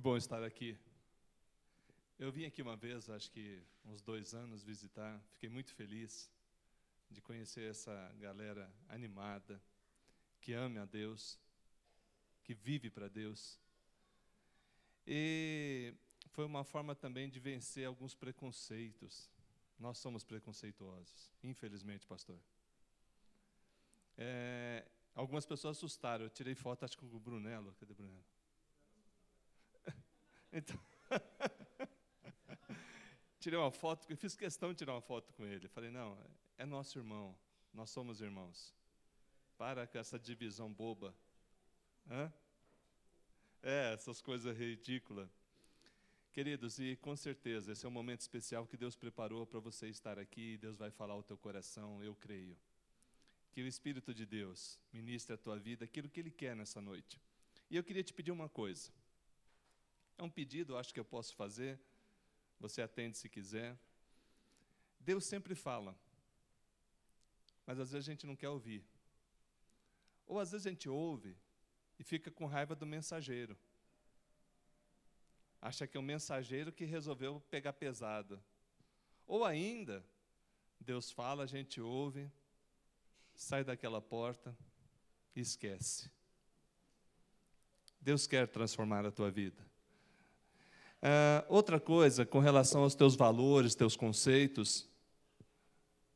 bom estar aqui. Eu vim aqui uma vez, acho que uns dois anos, visitar. Fiquei muito feliz de conhecer essa galera animada, que ama a Deus, que vive para Deus. E foi uma forma também de vencer alguns preconceitos. Nós somos preconceituosos, infelizmente, pastor. É, algumas pessoas assustaram. Eu tirei foto, acho que com o Brunello. Cadê o Brunello? Então, tirei uma foto, fiz questão de tirar uma foto com ele. Falei, não, é nosso irmão, nós somos irmãos. Para com essa divisão boba. Hã? É, essas coisas ridículas. Queridos, e com certeza, esse é um momento especial que Deus preparou para você estar aqui, Deus vai falar ao teu coração, eu creio. Que o Espírito de Deus ministre a tua vida aquilo que Ele quer nessa noite. E eu queria te pedir uma coisa. É um pedido, acho que eu posso fazer. Você atende se quiser. Deus sempre fala, mas às vezes a gente não quer ouvir. Ou às vezes a gente ouve e fica com raiva do mensageiro. Acha que é o mensageiro que resolveu pegar pesado. Ou ainda, Deus fala, a gente ouve, sai daquela porta e esquece. Deus quer transformar a tua vida. Uh, outra coisa, com relação aos teus valores, teus conceitos,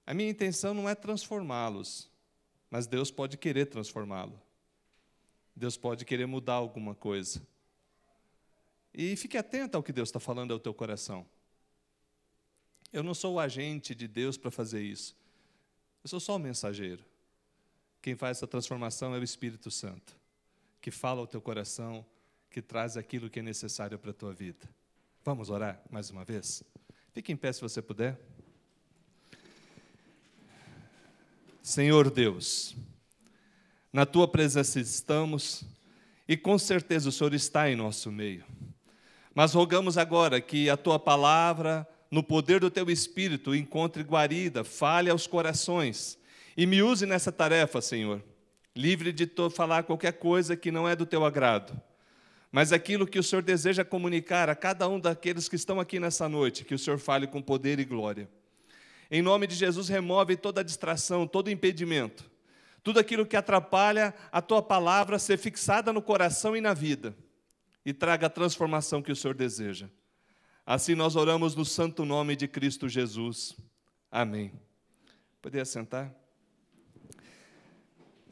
a minha intenção não é transformá-los, mas Deus pode querer transformá-lo. Deus pode querer mudar alguma coisa. E fique atento ao que Deus está falando ao teu coração. Eu não sou o agente de Deus para fazer isso. Eu sou só o mensageiro. Quem faz essa transformação é o Espírito Santo, que fala ao teu coração, que traz aquilo que é necessário para a tua vida. Vamos orar mais uma vez? Fique em pé se você puder. Senhor Deus, na tua presença estamos e com certeza o Senhor está em nosso meio. Mas rogamos agora que a tua palavra, no poder do teu espírito, encontre guarida, fale aos corações e me use nessa tarefa, Senhor. Livre de falar qualquer coisa que não é do teu agrado mas aquilo que o Senhor deseja comunicar a cada um daqueles que estão aqui nessa noite, que o Senhor fale com poder e glória. Em nome de Jesus, remove toda distração, todo impedimento, tudo aquilo que atrapalha a tua palavra ser fixada no coração e na vida, e traga a transformação que o Senhor deseja. Assim nós oramos no santo nome de Cristo Jesus. Amém. Poderia sentar?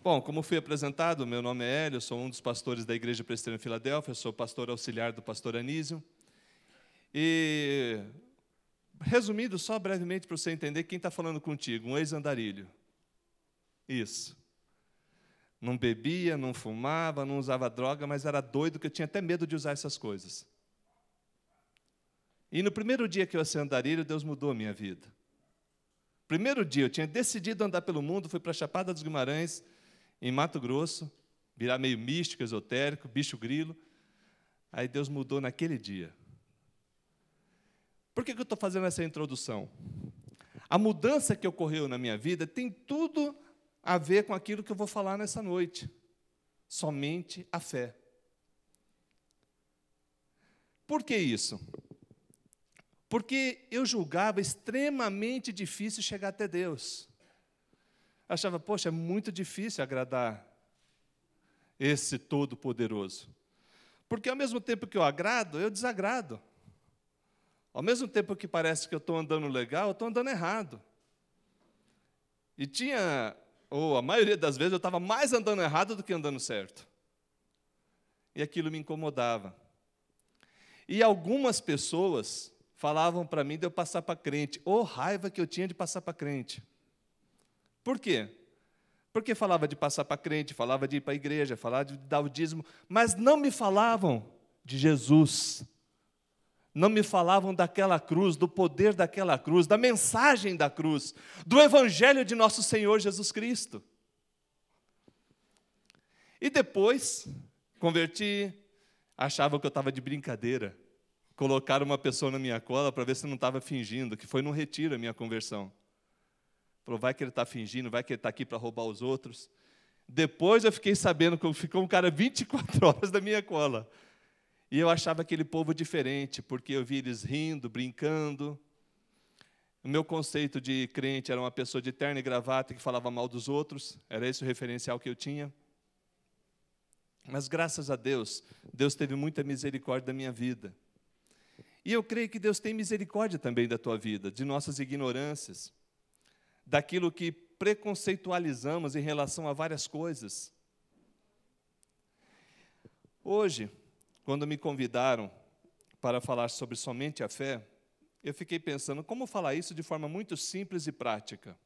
Bom, como fui apresentado, meu nome é Hélio, sou um dos pastores da Igreja Presbiteriana em Filadélfia, sou pastor auxiliar do pastor Anísio. E, resumindo, só brevemente para você entender quem está falando contigo, um ex-andarilho. Isso. Não bebia, não fumava, não usava droga, mas era doido que eu tinha até medo de usar essas coisas. E no primeiro dia que eu ser andarilho, Deus mudou a minha vida. Primeiro dia, eu tinha decidido andar pelo mundo, fui para a Chapada dos Guimarães, em Mato Grosso, virar meio místico, esotérico, bicho grilo. Aí Deus mudou naquele dia. Por que, que eu estou fazendo essa introdução? A mudança que ocorreu na minha vida tem tudo a ver com aquilo que eu vou falar nessa noite. Somente a fé. Por que isso? Porque eu julgava extremamente difícil chegar até Deus achava, poxa, é muito difícil agradar esse Todo-Poderoso. Porque ao mesmo tempo que eu agrado, eu desagrado. Ao mesmo tempo que parece que eu estou andando legal, eu estou andando errado. E tinha, ou a maioria das vezes, eu estava mais andando errado do que andando certo. E aquilo me incomodava. E algumas pessoas falavam para mim de eu passar para crente. Ô oh, raiva que eu tinha de passar para crente. Por quê? Porque falava de passar para crente, falava de ir para a igreja, falava de dar o dízimo, mas não me falavam de Jesus. Não me falavam daquela cruz, do poder daquela cruz, da mensagem da cruz, do evangelho de nosso Senhor Jesus Cristo. E depois, converti, achava que eu estava de brincadeira. Colocaram uma pessoa na minha cola para ver se não estava fingindo, que foi num retiro a minha conversão. Falou, vai que ele está fingindo, vai que ele está aqui para roubar os outros. Depois eu fiquei sabendo que ficou um cara 24 horas da minha cola. E eu achava aquele povo diferente, porque eu via eles rindo, brincando. O meu conceito de crente era uma pessoa de terno e gravata que falava mal dos outros, era esse o referencial que eu tinha. Mas graças a Deus, Deus teve muita misericórdia da minha vida. E eu creio que Deus tem misericórdia também da tua vida, de nossas ignorâncias, daquilo que preconceitualizamos em relação a várias coisas. Hoje, quando me convidaram para falar sobre somente a fé, eu fiquei pensando como falar isso de forma muito simples e prática.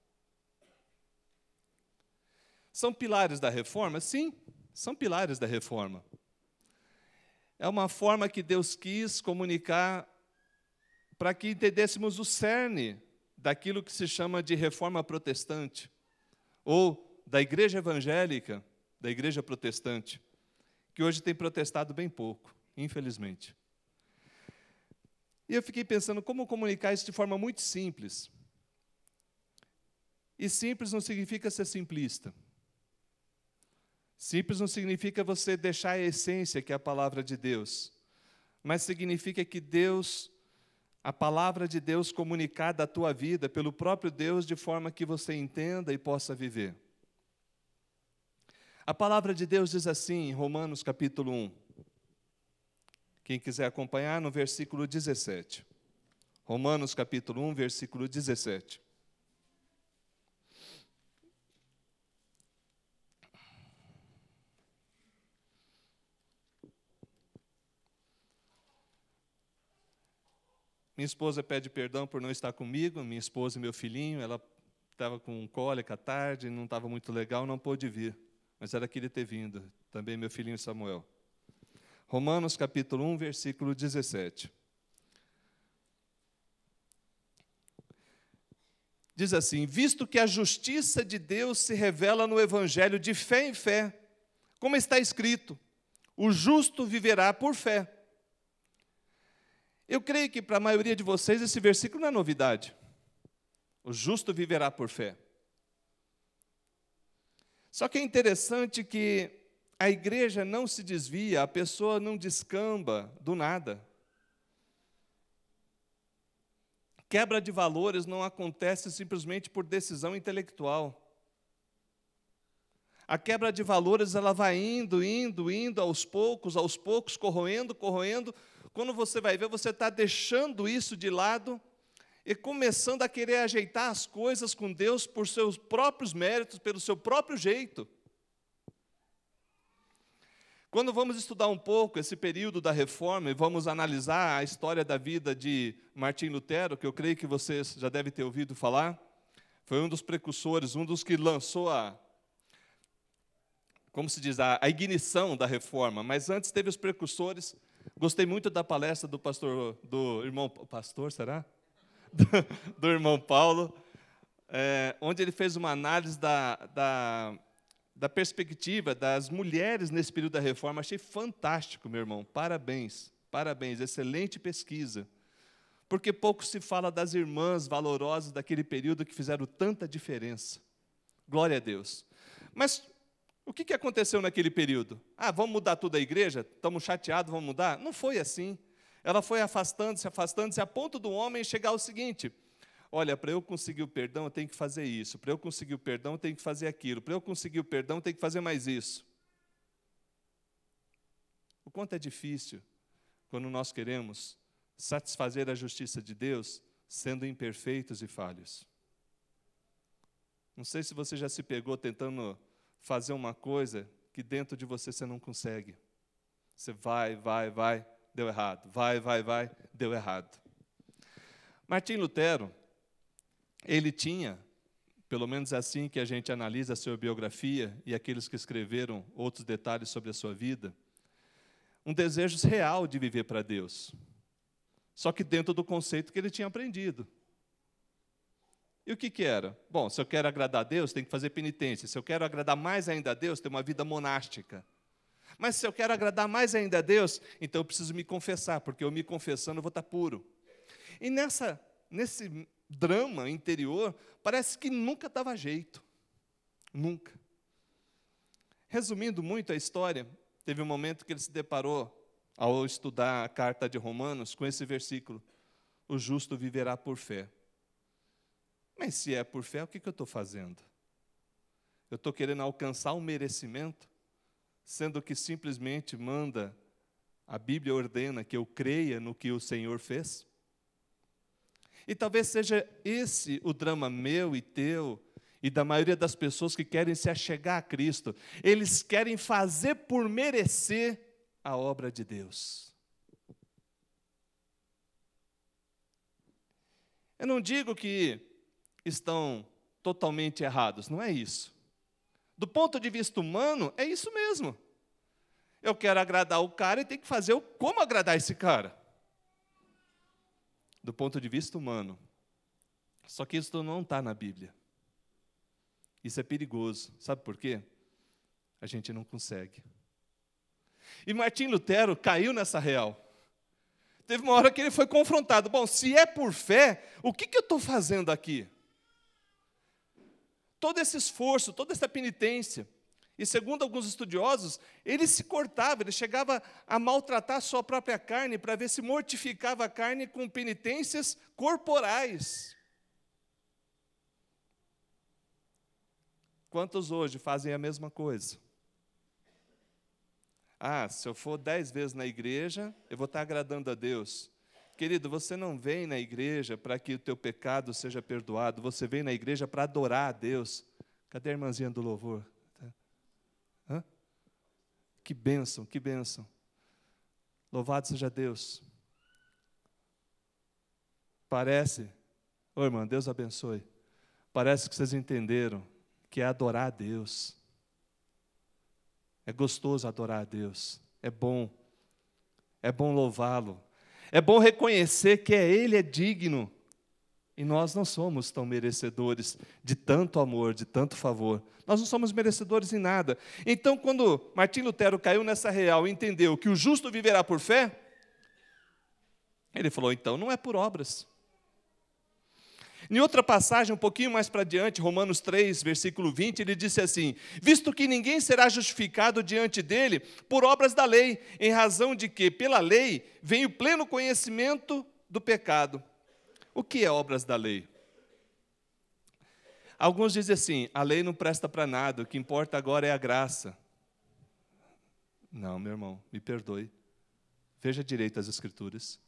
São pilares da reforma? Sim, são pilares da reforma. É uma forma que Deus quis comunicar para que entendêssemos o cerne daquilo que se chama de reforma protestante, ou da igreja evangélica, da igreja protestante, que hoje tem protestado bem pouco, infelizmente. E eu fiquei pensando como comunicar isso de forma muito simples. E simples não significa ser simplista. Simples não significa você deixar a essência, que é a palavra de Deus, mas significa que Deus, a palavra de Deus comunicada à tua vida pelo próprio Deus, de forma que você entenda e possa viver. A palavra de Deus diz assim, em Romanos capítulo 1. Quem quiser acompanhar, no versículo 17. Romanos capítulo 1, versículo 17. Minha esposa pede perdão por não estar comigo, minha esposa e meu filhinho, ela estava com cólica à tarde, não estava muito legal, não pôde vir, mas ela queria ter vindo, também meu filhinho Samuel. Romanos capítulo 1, versículo 17. Diz assim: Visto que a justiça de Deus se revela no Evangelho de fé em fé, como está escrito, o justo viverá por fé. Eu creio que para a maioria de vocês esse versículo não é novidade. O justo viverá por fé. Só que é interessante que a igreja não se desvia, a pessoa não descamba do nada. Quebra de valores não acontece simplesmente por decisão intelectual. A quebra de valores ela vai indo, indo, indo aos poucos, aos poucos, corroendo, corroendo, quando você vai ver, você está deixando isso de lado e começando a querer ajeitar as coisas com Deus por seus próprios méritos, pelo seu próprio jeito. Quando vamos estudar um pouco esse período da reforma e vamos analisar a história da vida de Martim Lutero, que eu creio que vocês já devem ter ouvido falar, foi um dos precursores, um dos que lançou a, como se diz, a, ignição da reforma. Mas antes teve os precursores Gostei muito da palestra do pastor, do irmão, pastor, será? Do, do irmão Paulo, é, onde ele fez uma análise da, da, da perspectiva das mulheres nesse período da reforma. Achei fantástico, meu irmão. Parabéns, parabéns, excelente pesquisa. Porque pouco se fala das irmãs valorosas daquele período que fizeram tanta diferença. Glória a Deus. Mas o que, aconteceu naquele período? Ah, vamos mudar tudo a igreja? Estamos chateados, vamos mudar? Não foi assim. Ela foi afastando-se, afastando-se, a ponto do homem chegar ao seguinte: olha, para eu conseguir o perdão, eu tenho que fazer isso. Para eu conseguir o perdão, eu tenho que fazer aquilo. Para eu conseguir o perdão, eu tenho que fazer mais isso. O quanto é difícil quando nós queremos satisfazer a justiça de Deus sendo imperfeitos e falhos. Não sei se você já se pegou tentando fazer uma coisa que dentro de você você não consegue. Você vai, vai, vai, deu errado. Vai, vai, vai, deu errado. Martim Lutero, ele tinha, pelo menos é assim que a gente analisa a sua biografia e aqueles que escreveram outros detalhes sobre a sua vida, um desejo real de viver para Deus. Só que dentro do conceito que ele tinha aprendido. E o que, que era? Bom, se eu quero agradar a Deus, tem que fazer penitência. Se eu quero agradar mais ainda a Deus, ter uma vida monástica. Mas se eu quero agradar mais ainda a Deus, então eu preciso me confessar, porque eu me confessando eu vou estar puro. E nessa, nesse drama interior, parece que nunca dava jeito. Nunca. Resumindo muito a história, teve um momento que ele se deparou ao estudar a carta de Romanos com esse versículo: o justo viverá por fé. Mas se é por fé, o que, que eu estou fazendo? Eu estou querendo alcançar um merecimento, sendo que simplesmente manda, a Bíblia ordena que eu creia no que o Senhor fez? E talvez seja esse o drama meu e teu, e da maioria das pessoas que querem se achegar a Cristo. Eles querem fazer por merecer a obra de Deus. Eu não digo que estão totalmente errados, não é isso. Do ponto de vista humano, é isso mesmo. Eu quero agradar o cara e tem que fazer o como agradar esse cara. Do ponto de vista humano. Só que isso não está na Bíblia. Isso é perigoso. Sabe por quê? A gente não consegue. E Martim Lutero caiu nessa real. Teve uma hora que ele foi confrontado. Bom, se é por fé, o que, que eu estou fazendo aqui? Todo esse esforço, toda essa penitência. E segundo alguns estudiosos, ele se cortava, ele chegava a maltratar a sua própria carne para ver se mortificava a carne com penitências corporais. Quantos hoje fazem a mesma coisa? Ah, se eu for dez vezes na igreja, eu vou estar agradando a Deus. Querido, você não vem na igreja para que o teu pecado seja perdoado, você vem na igreja para adorar a Deus. Cadê a irmãzinha do louvor? Hã? Que bênção, que bênção. Louvado seja Deus. Parece, ô irmã, Deus abençoe. Parece que vocês entenderam que é adorar a Deus. É gostoso adorar a Deus. É bom. É bom louvá-lo. É bom reconhecer que é Ele é digno. E nós não somos tão merecedores de tanto amor, de tanto favor. Nós não somos merecedores em nada. Então, quando Martim Lutero caiu nessa real e entendeu que o justo viverá por fé, ele falou: então não é por obras. Em outra passagem, um pouquinho mais para diante, Romanos 3, versículo 20, ele disse assim: Visto que ninguém será justificado diante dele por obras da lei, em razão de que, pela lei, vem o pleno conhecimento do pecado. O que é obras da lei? Alguns dizem assim: a lei não presta para nada, o que importa agora é a graça. Não, meu irmão, me perdoe. Veja direito as Escrituras.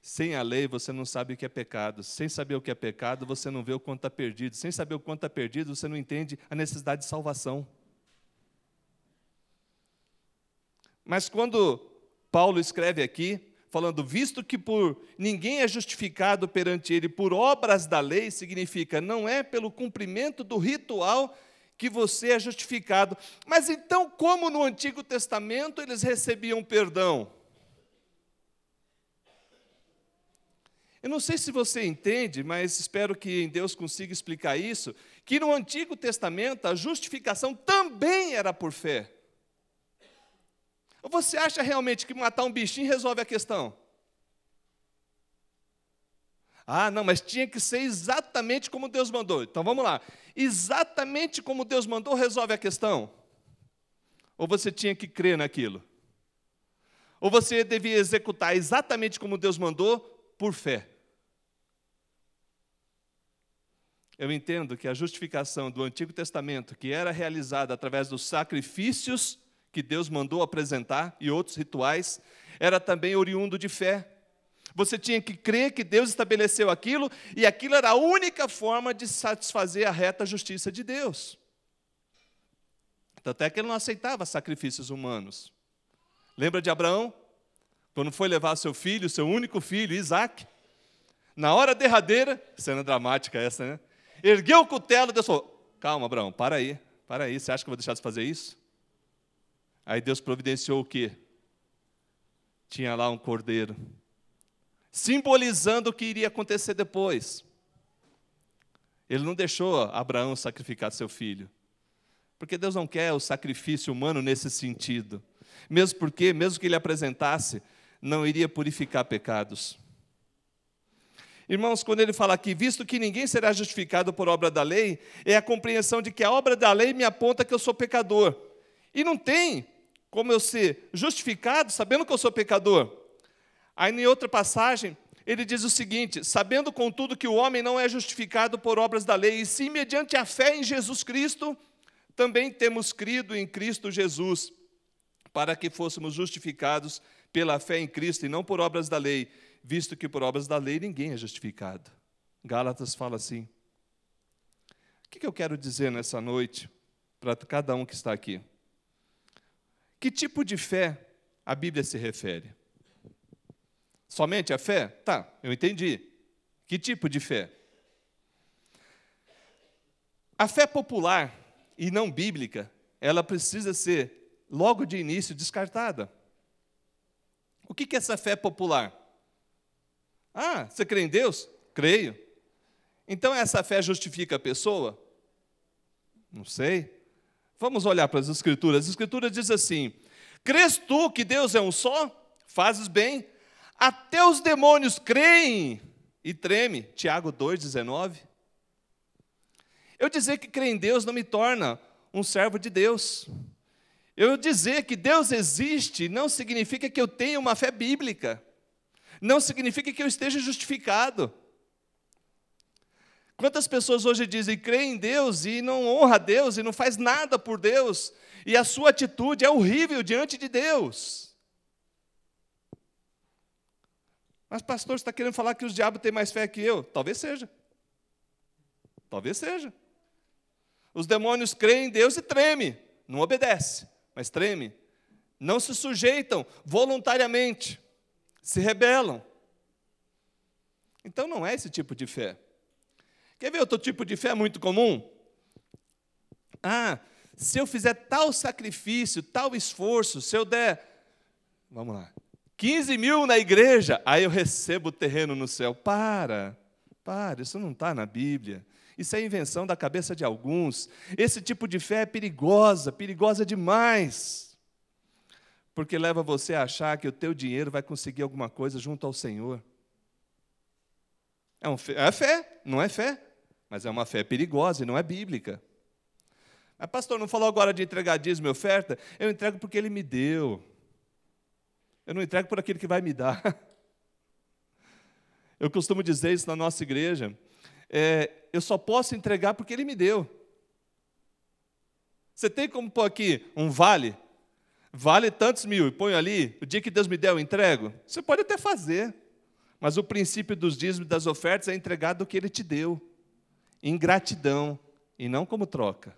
Sem a lei, você não sabe o que é pecado. Sem saber o que é pecado, você não vê o quanto está perdido. Sem saber o quanto está perdido, você não entende a necessidade de salvação. Mas quando Paulo escreve aqui, falando, visto que por ninguém é justificado perante ele por obras da lei, significa não é pelo cumprimento do ritual que você é justificado. Mas então, como no Antigo Testamento eles recebiam perdão? Eu não sei se você entende, mas espero que em Deus consiga explicar isso, que no Antigo Testamento a justificação também era por fé. Ou você acha realmente que matar um bichinho resolve a questão? Ah, não, mas tinha que ser exatamente como Deus mandou. Então vamos lá. Exatamente como Deus mandou resolve a questão? Ou você tinha que crer naquilo? Ou você devia executar exatamente como Deus mandou por fé. Eu entendo que a justificação do Antigo Testamento, que era realizada através dos sacrifícios que Deus mandou apresentar e outros rituais, era também oriundo de fé. Você tinha que crer que Deus estabeleceu aquilo e aquilo era a única forma de satisfazer a reta justiça de Deus. Tanto é que ele não aceitava sacrifícios humanos. Lembra de Abraão? Quando foi levar seu filho, seu único filho, Isaac, na hora derradeira, cena dramática essa, né? Ergueu o cutelo, Deus falou: Calma, Abraão, para aí, para aí, você acha que eu vou deixar de fazer isso? Aí Deus providenciou o quê? Tinha lá um cordeiro, simbolizando o que iria acontecer depois. Ele não deixou Abraão sacrificar seu filho, porque Deus não quer o sacrifício humano nesse sentido. Mesmo porque, mesmo que ele apresentasse, não iria purificar pecados. Irmãos, quando ele fala aqui, visto que ninguém será justificado por obra da lei, é a compreensão de que a obra da lei me aponta que eu sou pecador. E não tem como eu ser justificado sabendo que eu sou pecador? Aí, em outra passagem, ele diz o seguinte: sabendo contudo que o homem não é justificado por obras da lei, e sim mediante a fé em Jesus Cristo, também temos crido em Cristo Jesus, para que fôssemos justificados pela fé em Cristo e não por obras da lei, visto que por obras da lei ninguém é justificado. Gálatas fala assim. O que eu quero dizer nessa noite para cada um que está aqui? Que tipo de fé a Bíblia se refere? Somente a fé? Tá, eu entendi. Que tipo de fé? A fé popular e não bíblica, ela precisa ser, logo de início, descartada. O que é essa fé popular? Ah, você crê em Deus? Creio. Então essa fé justifica a pessoa? Não sei. Vamos olhar para as Escrituras. As Escrituras diz assim: Crês tu que Deus é um só? Fazes bem. Até os demônios creem e treme. Tiago 2,19. Eu dizer que crer em Deus não me torna um servo de Deus. Eu dizer que Deus existe não significa que eu tenha uma fé bíblica. Não significa que eu esteja justificado. Quantas pessoas hoje dizem creem em Deus e não honra a Deus e não faz nada por Deus, e a sua atitude é horrível diante de Deus. Mas, pastor, você está querendo falar que os diabos têm mais fé que eu? Talvez seja. Talvez seja. Os demônios creem em Deus e tremem, não obedece, mas treme. Não se sujeitam voluntariamente, se rebelam. Então não é esse tipo de fé. Quer ver outro tipo de fé muito comum? Ah, se eu fizer tal sacrifício, tal esforço, se eu der, vamos lá, 15 mil na igreja, aí eu recebo o terreno no céu. Para, para, isso não está na Bíblia. Isso é invenção da cabeça de alguns. Esse tipo de fé é perigosa, perigosa demais. Porque leva você a achar que o teu dinheiro vai conseguir alguma coisa junto ao Senhor. É, um, é fé, não é fé. Mas é uma fé perigosa e não é bíblica. Mas, pastor, não falou agora de entregar dízimo e oferta? Eu entrego porque ele me deu. Eu não entrego por aquele que vai me dar. Eu costumo dizer isso na nossa igreja. É, eu só posso entregar porque ele me deu. Você tem como pôr aqui um vale? Vale tantos mil e põe ali, o dia que Deus me der, eu entrego? Você pode até fazer. Mas o princípio dos dízimos e das ofertas é entregar do que ele te deu em gratidão e não como troca,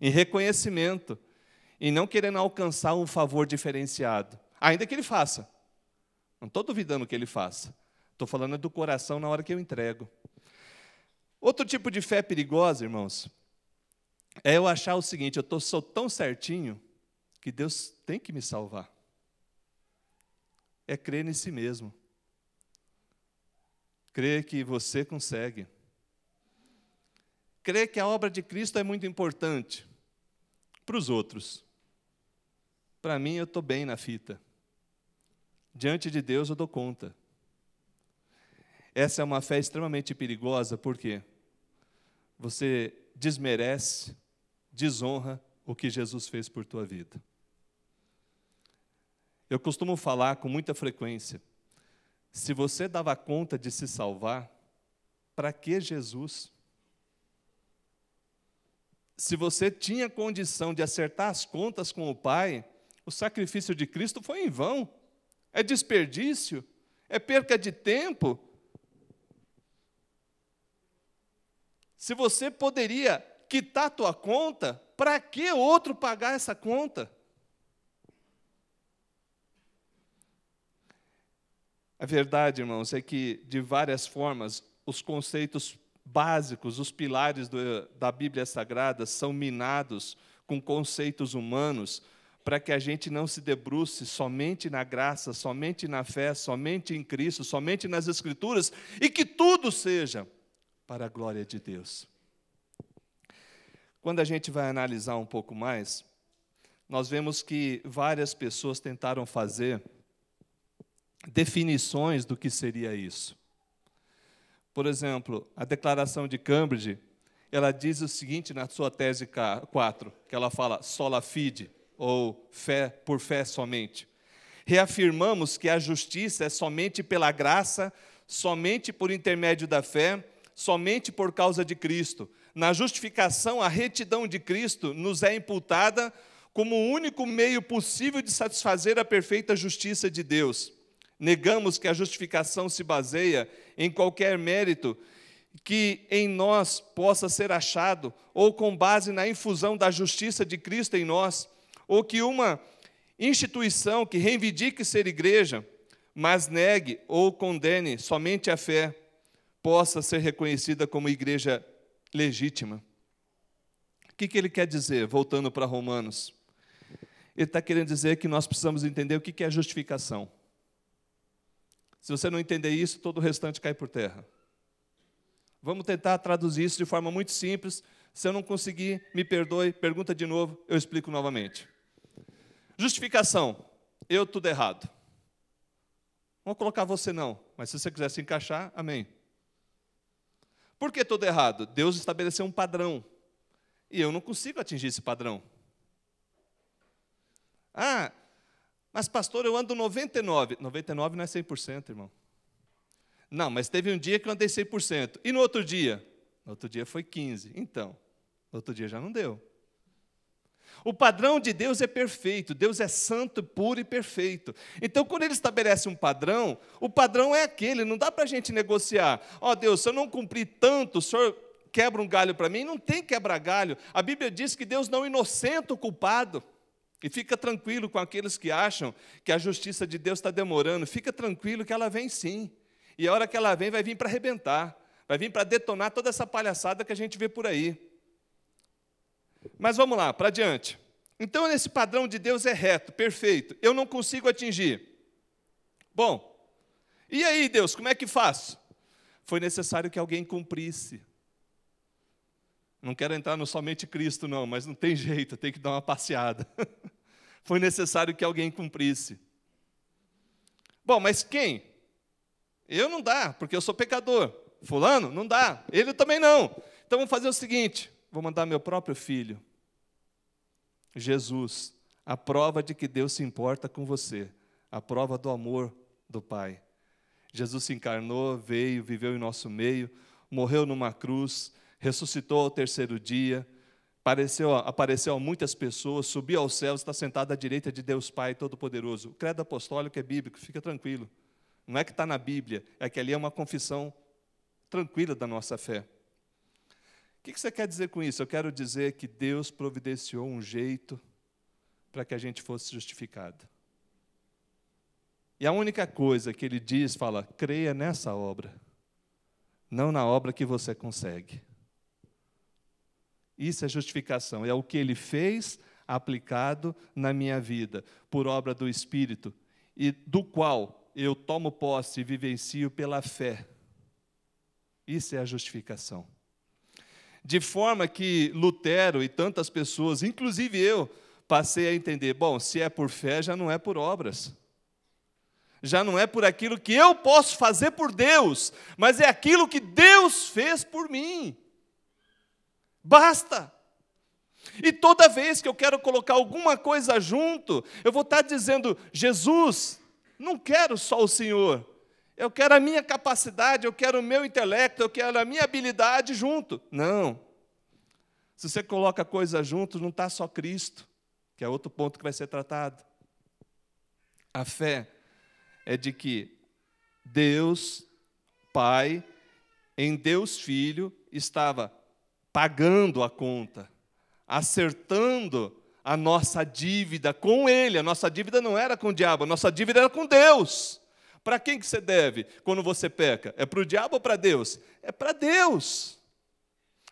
em reconhecimento e não querendo alcançar um favor diferenciado, ainda que ele faça. Não estou duvidando que ele faça. Estou falando do coração na hora que eu entrego. Outro tipo de fé perigosa, irmãos, é eu achar o seguinte: eu tô, sou tão certinho que Deus tem que me salvar. É crer em si mesmo. Crer que você consegue crer que a obra de Cristo é muito importante para os outros. Para mim, eu estou bem na fita. Diante de Deus, eu dou conta. Essa é uma fé extremamente perigosa, porque você desmerece, desonra o que Jesus fez por tua vida. Eu costumo falar com muita frequência: se você dava conta de se salvar, para que Jesus? se você tinha condição de acertar as contas com o Pai, o sacrifício de Cristo foi em vão. É desperdício, é perca de tempo. Se você poderia quitar a tua conta, para que outro pagar essa conta? A verdade, irmãos, é que de várias formas os conceitos básicos, os pilares do, da Bíblia Sagrada são minados com conceitos humanos para que a gente não se debruce somente na graça, somente na fé, somente em Cristo, somente nas Escrituras e que tudo seja para a glória de Deus. Quando a gente vai analisar um pouco mais, nós vemos que várias pessoas tentaram fazer definições do que seria isso. Por exemplo, a declaração de Cambridge, ela diz o seguinte na sua tese 4, que ela fala sola fide, ou fé por fé somente. Reafirmamos que a justiça é somente pela graça, somente por intermédio da fé, somente por causa de Cristo. Na justificação, a retidão de Cristo nos é imputada como o único meio possível de satisfazer a perfeita justiça de Deus. Negamos que a justificação se baseia em qualquer mérito que em nós possa ser achado, ou com base na infusão da justiça de Cristo em nós, ou que uma instituição que reivindique ser igreja, mas negue ou condene somente a fé, possa ser reconhecida como igreja legítima. O que, que ele quer dizer, voltando para Romanos? Ele está querendo dizer que nós precisamos entender o que é justificação. Se você não entender isso, todo o restante cai por terra. Vamos tentar traduzir isso de forma muito simples. Se eu não conseguir, me perdoe, pergunta de novo, eu explico novamente. Justificação. Eu tudo errado. Vamos colocar você não, mas se você quiser se encaixar, amém. Por que tudo errado? Deus estabeleceu um padrão. E eu não consigo atingir esse padrão. Ah, mas pastor, eu ando 99. 99 não é 100%, irmão. Não, mas teve um dia que eu andei 100%. E no outro dia? No outro dia foi 15. Então, no outro dia já não deu. O padrão de Deus é perfeito, Deus é santo, puro e perfeito. Então, quando ele estabelece um padrão, o padrão é aquele, não dá para a gente negociar. Ó oh, Deus, se eu não cumprir tanto, o senhor quebra um galho para mim? Não tem quebra galho. A Bíblia diz que Deus não inocenta o culpado. E fica tranquilo com aqueles que acham que a justiça de Deus está demorando. Fica tranquilo que ela vem sim. E a hora que ela vem, vai vir para arrebentar. Vai vir para detonar toda essa palhaçada que a gente vê por aí. Mas vamos lá, para adiante. Então, esse padrão de Deus é reto, perfeito. Eu não consigo atingir. Bom, e aí, Deus, como é que faço? Foi necessário que alguém cumprisse. Não quero entrar no somente Cristo, não, mas não tem jeito, tem que dar uma passeada. Foi necessário que alguém cumprisse. Bom, mas quem? Eu não dá, porque eu sou pecador. Fulano? Não dá. Ele também não. Então vamos fazer o seguinte: vou mandar meu próprio filho, Jesus, a prova de que Deus se importa com você, a prova do amor do Pai. Jesus se encarnou, veio, viveu em nosso meio, morreu numa cruz, ressuscitou ao terceiro dia, apareceu, apareceu a muitas pessoas, subiu aos céus, está sentado à direita de Deus Pai Todo-Poderoso. O credo apostólico é bíblico, fica tranquilo. Não é que está na Bíblia, é que ali é uma confissão tranquila da nossa fé. O que você quer dizer com isso? Eu quero dizer que Deus providenciou um jeito para que a gente fosse justificado. E a única coisa que ele diz, fala, creia nessa obra, não na obra que você consegue. Isso é justificação, é o que ele fez aplicado na minha vida, por obra do Espírito, e do qual eu tomo posse e vivencio pela fé. Isso é a justificação. De forma que Lutero e tantas pessoas, inclusive eu, passei a entender: bom, se é por fé, já não é por obras. Já não é por aquilo que eu posso fazer por Deus, mas é aquilo que Deus fez por mim. Basta. E toda vez que eu quero colocar alguma coisa junto, eu vou estar dizendo: Jesus, não quero só o Senhor, eu quero a minha capacidade, eu quero o meu intelecto, eu quero a minha habilidade junto. Não. Se você coloca coisa junto, não está só Cristo, que é outro ponto que vai ser tratado. A fé é de que Deus, Pai, em Deus Filho, estava pagando a conta, acertando a nossa dívida com Ele. A nossa dívida não era com o diabo, a nossa dívida era com Deus. Para quem que você deve quando você peca? É para o diabo ou para Deus? É para Deus.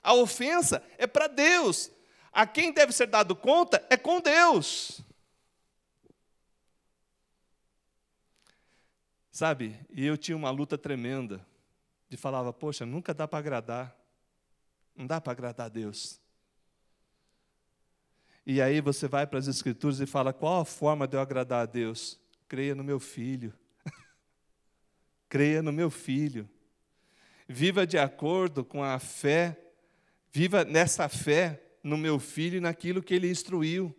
A ofensa é para Deus. A quem deve ser dado conta é com Deus. Sabe, e eu tinha uma luta tremenda de falava, poxa, nunca dá para agradar. Não dá para agradar a Deus. E aí você vai para as Escrituras e fala: qual a forma de eu agradar a Deus? Creia no meu filho. Creia no meu filho. Viva de acordo com a fé, viva nessa fé no meu filho e naquilo que ele instruiu.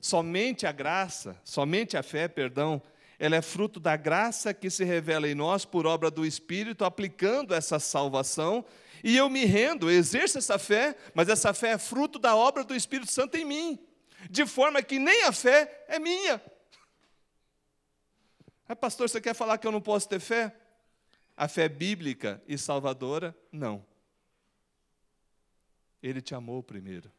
Somente a graça, somente a fé, perdão, ela é fruto da graça que se revela em nós por obra do Espírito, aplicando essa salvação. E eu me rendo, exerço essa fé, mas essa fé é fruto da obra do Espírito Santo em mim, de forma que nem a fé é minha. Ah, pastor, você quer falar que eu não posso ter fé? A fé bíblica e salvadora, não. Ele te amou primeiro.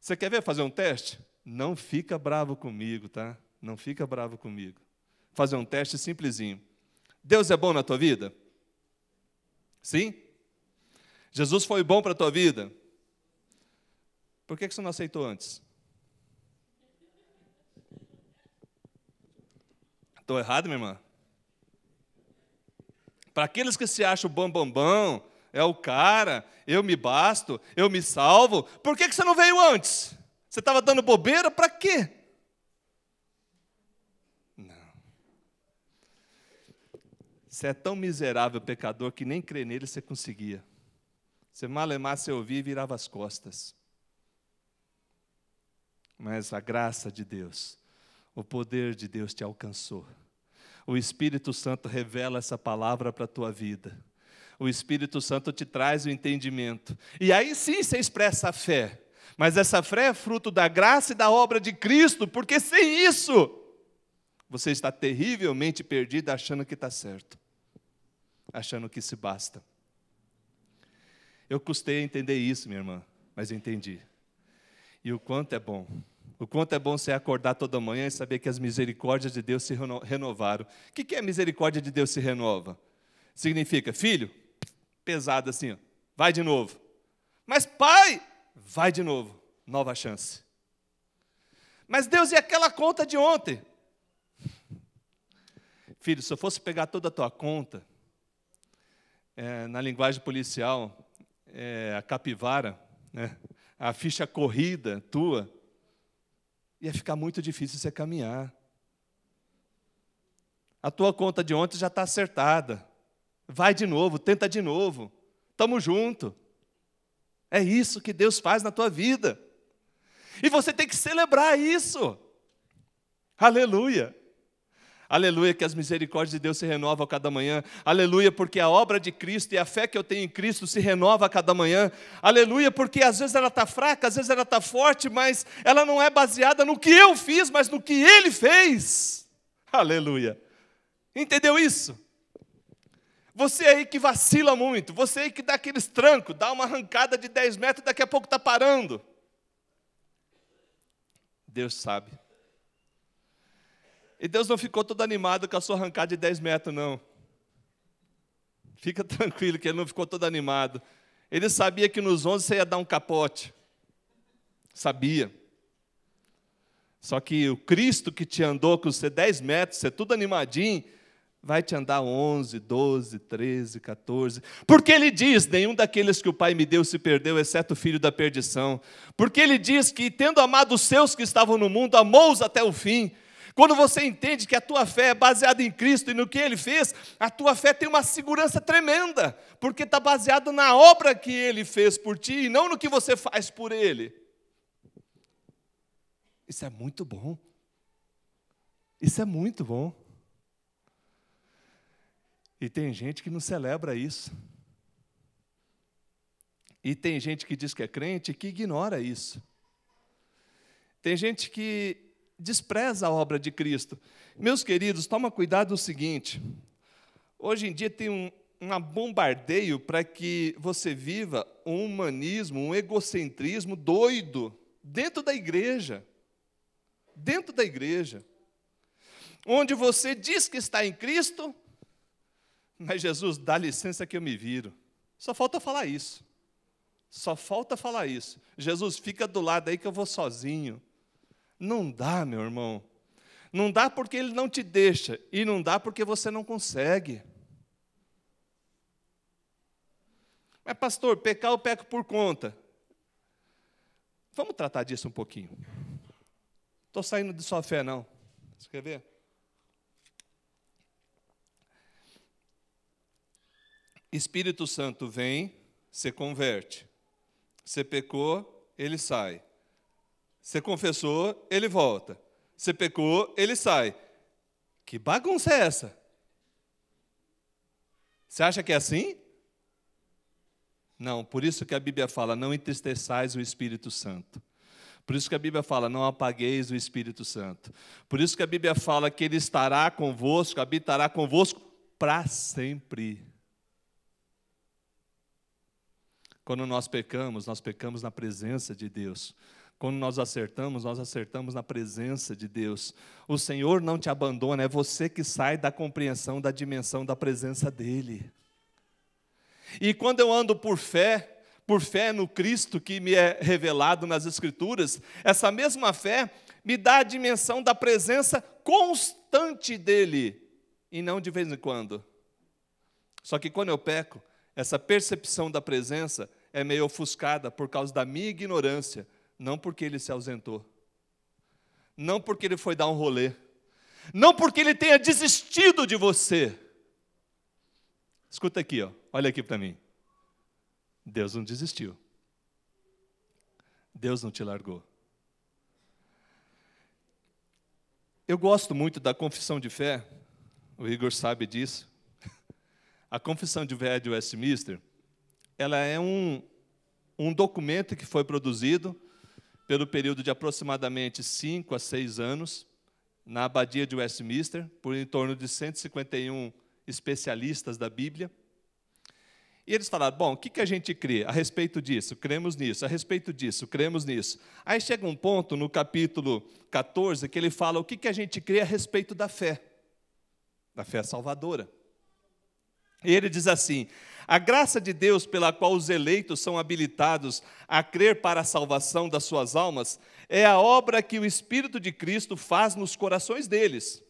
Você quer ver fazer um teste? Não fica bravo comigo, tá? Não fica bravo comigo. Fazer um teste simplesinho. Deus é bom na tua vida? Sim? Jesus foi bom para a tua vida? Por que você não aceitou antes? Estou errado, minha irmã? Para aqueles que se acham bambambão, bam, bam, é o cara, eu me basto, eu me salvo, por que você não veio antes? Você estava dando bobeira para quê? Você é tão miserável pecador que nem crer nele você conseguia. Você malemar, você ouvia e virava as costas. Mas a graça de Deus, o poder de Deus te alcançou. O Espírito Santo revela essa palavra para a tua vida. O Espírito Santo te traz o entendimento. E aí sim você expressa a fé. Mas essa fé é fruto da graça e da obra de Cristo, porque sem isso, você está terrivelmente perdido achando que está certo achando que se basta. Eu custei a entender isso, minha irmã, mas eu entendi. E o quanto é bom. O quanto é bom você acordar toda manhã e saber que as misericórdias de Deus se renovaram. O que é a misericórdia de Deus se renova? Significa, filho, pesado assim, ó, vai de novo. Mas pai, vai de novo, nova chance. Mas Deus, e aquela conta de ontem? Filho, se eu fosse pegar toda a tua conta, é, na linguagem policial, é, a capivara, né, a ficha corrida tua, ia ficar muito difícil você caminhar. A tua conta de ontem já está acertada. Vai de novo, tenta de novo. Estamos junto. É isso que Deus faz na tua vida. E você tem que celebrar isso. Aleluia. Aleluia, que as misericórdias de Deus se renovam a cada manhã. Aleluia, porque a obra de Cristo e a fé que eu tenho em Cristo se renova a cada manhã. Aleluia, porque às vezes ela está fraca, às vezes ela está forte, mas ela não é baseada no que eu fiz, mas no que Ele fez. Aleluia. Entendeu isso? Você aí que vacila muito, você aí que dá aqueles trancos, dá uma arrancada de 10 metros, daqui a pouco está parando. Deus sabe. E Deus não ficou todo animado com a sua arrancada de 10 metros, não. Fica tranquilo que ele não ficou todo animado. Ele sabia que nos 11 você ia dar um capote. Sabia. Só que o Cristo que te andou com você 10 metros, você tudo animadinho, vai te andar 11, 12, 13, 14. Porque ele diz: Nenhum daqueles que o Pai me deu se perdeu, exceto o filho da perdição. Porque ele diz que, tendo amado os seus que estavam no mundo, amou-os até o fim. Quando você entende que a tua fé é baseada em Cristo e no que Ele fez, a tua fé tem uma segurança tremenda, porque está baseado na obra que Ele fez por ti e não no que você faz por Ele. Isso é muito bom. Isso é muito bom. E tem gente que não celebra isso. E tem gente que diz que é crente que ignora isso. Tem gente que despreza a obra de Cristo. Meus queridos, toma cuidado o seguinte: hoje em dia tem um, um bombardeio para que você viva um humanismo, um egocentrismo doido dentro da igreja. Dentro da igreja. Onde você diz que está em Cristo, mas Jesus, dá licença que eu me viro. Só falta falar isso. Só falta falar isso. Jesus, fica do lado aí que eu vou sozinho. Não dá, meu irmão. Não dá porque ele não te deixa, e não dá porque você não consegue. Mas, pastor, pecar eu peco por conta. Vamos tratar disso um pouquinho. Estou saindo de sua fé, não. Você quer ver? Espírito Santo vem, se converte. Você pecou, ele sai. Você confessou, ele volta. Você pecou, ele sai. Que bagunça é essa? Você acha que é assim? Não, por isso que a Bíblia fala: não entristeçais o Espírito Santo. Por isso que a Bíblia fala: não apagueis o Espírito Santo. Por isso que a Bíblia fala que ele estará convosco, habitará convosco para sempre. Quando nós pecamos, nós pecamos na presença de Deus. Quando nós acertamos, nós acertamos na presença de Deus. O Senhor não te abandona, é você que sai da compreensão da dimensão da presença dEle. E quando eu ando por fé, por fé no Cristo que me é revelado nas Escrituras, essa mesma fé me dá a dimensão da presença constante dEle, e não de vez em quando. Só que quando eu peco, essa percepção da presença é meio ofuscada por causa da minha ignorância, não porque ele se ausentou, não porque ele foi dar um rolê, não porque ele tenha desistido de você. Escuta aqui, ó, olha aqui para mim. Deus não desistiu. Deus não te largou. Eu gosto muito da confissão de fé, o Igor sabe disso. A confissão de fé de Westminster, ela é um, um documento que foi produzido pelo período de aproximadamente 5 a 6 anos, na abadia de Westminster, por em torno de 151 especialistas da Bíblia. E eles falaram: bom, o que, que a gente crê a respeito disso? Cremos nisso, a respeito disso, cremos nisso. Aí chega um ponto no capítulo 14 que ele fala o que, que a gente crê a respeito da fé, da fé salvadora. E ele diz assim: a graça de Deus pela qual os eleitos são habilitados a crer para a salvação das suas almas é a obra que o Espírito de Cristo faz nos corações deles.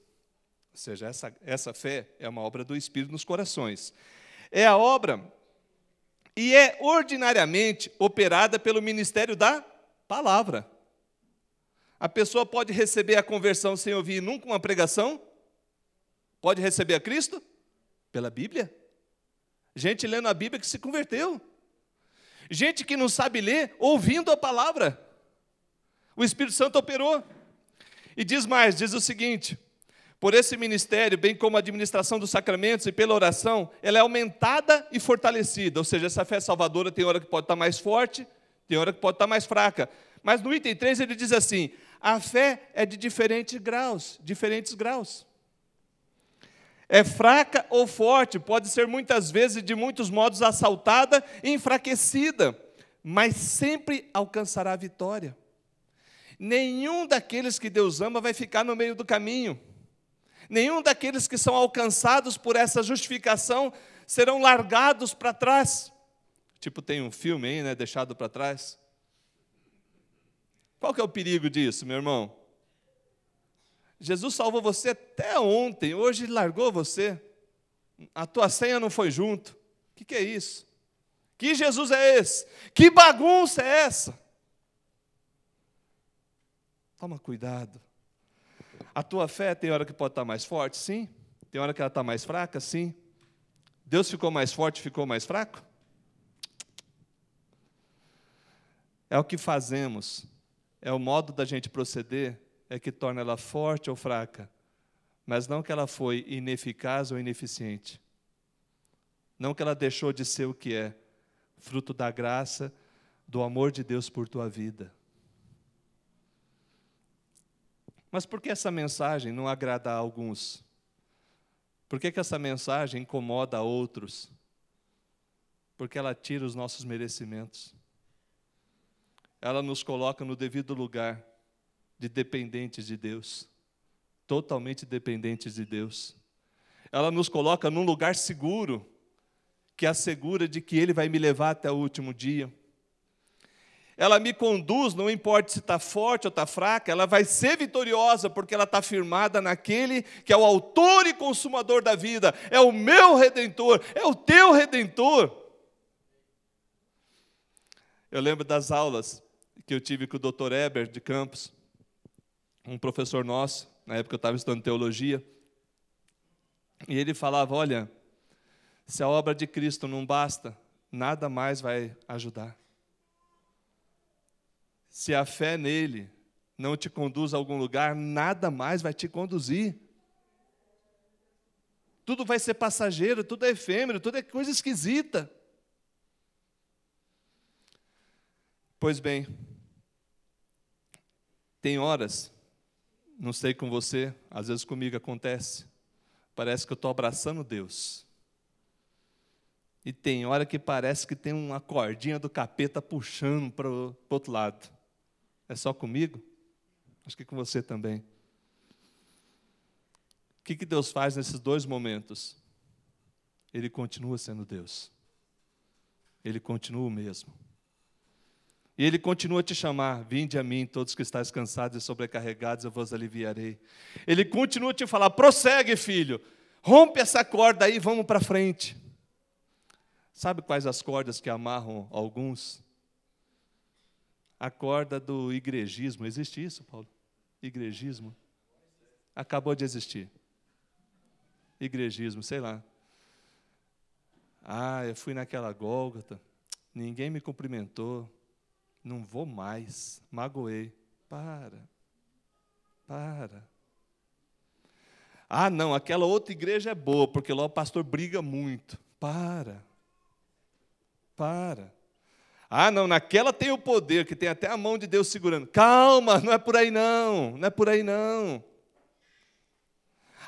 Ou seja, essa, essa fé é uma obra do Espírito nos corações. É a obra e é ordinariamente operada pelo ministério da palavra. A pessoa pode receber a conversão sem ouvir nunca uma pregação? Pode receber a Cristo? Pela Bíblia? Gente lendo a Bíblia que se converteu. Gente que não sabe ler, ouvindo a palavra. O Espírito Santo operou. E diz mais: diz o seguinte: por esse ministério, bem como a administração dos sacramentos e pela oração, ela é aumentada e fortalecida. Ou seja, essa fé salvadora tem hora que pode estar mais forte, tem hora que pode estar mais fraca. Mas no item 3 ele diz assim: a fé é de diferentes graus, diferentes graus. É fraca ou forte, pode ser muitas vezes de muitos modos assaltada e enfraquecida, mas sempre alcançará a vitória. Nenhum daqueles que Deus ama vai ficar no meio do caminho. Nenhum daqueles que são alcançados por essa justificação serão largados para trás. Tipo, tem um filme aí, né, deixado para trás. Qual que é o perigo disso, meu irmão? Jesus salvou você até ontem, hoje largou você. A tua senha não foi junto. O que, que é isso? Que Jesus é esse? Que bagunça é essa? Toma cuidado. A tua fé tem hora que pode estar mais forte? Sim. Tem hora que ela está mais fraca? Sim. Deus ficou mais forte, ficou mais fraco? É o que fazemos, é o modo da gente proceder, é que torna ela forte ou fraca, mas não que ela foi ineficaz ou ineficiente. Não que ela deixou de ser o que é, fruto da graça, do amor de Deus por tua vida. Mas por que essa mensagem não agrada a alguns? Por que, que essa mensagem incomoda a outros? Porque ela tira os nossos merecimentos. Ela nos coloca no devido lugar de dependentes de Deus, totalmente dependentes de Deus. Ela nos coloca num lugar seguro, que assegura de que Ele vai me levar até o último dia ela me conduz, não importa se está forte ou está fraca, ela vai ser vitoriosa, porque ela está firmada naquele que é o autor e consumador da vida, é o meu redentor, é o teu redentor. Eu lembro das aulas que eu tive com o Dr. Eber de Campos, um professor nosso, na época eu estava estudando teologia, e ele falava: Olha, se a obra de Cristo não basta, nada mais vai ajudar. Se a fé nele não te conduz a algum lugar, nada mais vai te conduzir. Tudo vai ser passageiro, tudo é efêmero, tudo é coisa esquisita. Pois bem, tem horas, não sei com você, às vezes comigo acontece, parece que eu estou abraçando Deus. E tem hora que parece que tem uma cordinha do capeta puxando para o outro lado. É só comigo? Acho que com você também. O que, que Deus faz nesses dois momentos? Ele continua sendo Deus. Ele continua o mesmo. E Ele continua a te chamar: Vinde a mim, todos que estáis cansados e sobrecarregados, eu vos aliviarei. Ele continua a te falar: prossegue, filho, rompe essa corda aí, vamos para frente. Sabe quais as cordas que amarram alguns? A corda do igrejismo. Existe isso, Paulo? Igrejismo? Acabou de existir. Igrejismo, sei lá. Ah, eu fui naquela Gólgota, ninguém me cumprimentou, não vou mais, magoei. Para, para. Ah, não, aquela outra igreja é boa, porque lá o pastor briga muito. Para, para. Ah, não, naquela tem o poder, que tem até a mão de Deus segurando. Calma, não é por aí não, não é por aí não.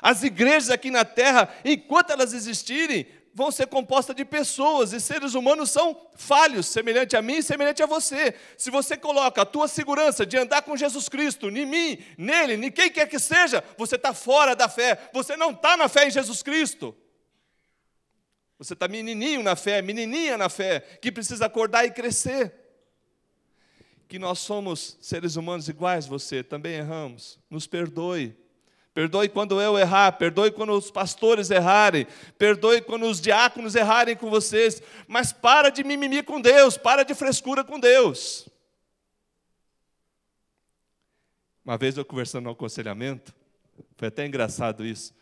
As igrejas aqui na terra, enquanto elas existirem, vão ser compostas de pessoas, e seres humanos são falhos, semelhante a mim e semelhante a você. Se você coloca a tua segurança de andar com Jesus Cristo, em mim, nele, em quem quer que seja, você está fora da fé, você não está na fé em Jesus Cristo. Você está menininho na fé, menininha na fé, que precisa acordar e crescer. Que nós somos seres humanos iguais você, também erramos, nos perdoe. Perdoe quando eu errar, perdoe quando os pastores errarem, perdoe quando os diáconos errarem com vocês, mas para de mimimi com Deus, para de frescura com Deus. Uma vez eu conversando no aconselhamento, foi até engraçado isso.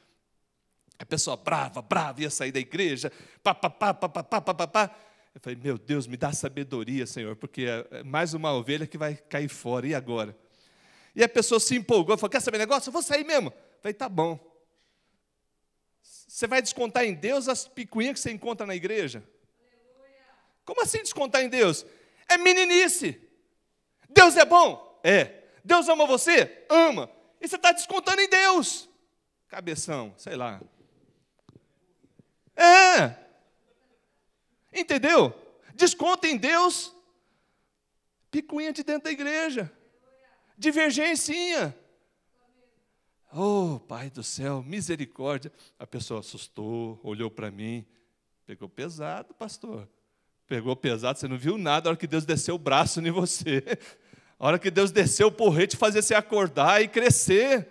A pessoa brava, brava, ia sair da igreja, pá, pá, pá, pá, pá, pá, pá, pá. Eu falei, meu Deus, me dá sabedoria, Senhor, porque é mais uma ovelha que vai cair fora, e agora? E a pessoa se empolgou, falou: Quer saber negócio? Eu vou sair mesmo. Eu falei: Tá bom. Você vai descontar em Deus as picuinhas que você encontra na igreja? Como assim descontar em Deus? É meninice. Deus é bom? É. Deus ama você? Ama. E você está descontando em Deus. Cabeção, sei lá. É. Entendeu? Desconta em Deus. Picuinha de dentro da igreja divergência. Oh, Pai do céu, misericórdia. A pessoa assustou, olhou para mim. Pegou pesado, pastor. Pegou pesado, você não viu nada a hora que Deus desceu o braço em você. A hora que Deus desceu o porrete, fazer você acordar e crescer.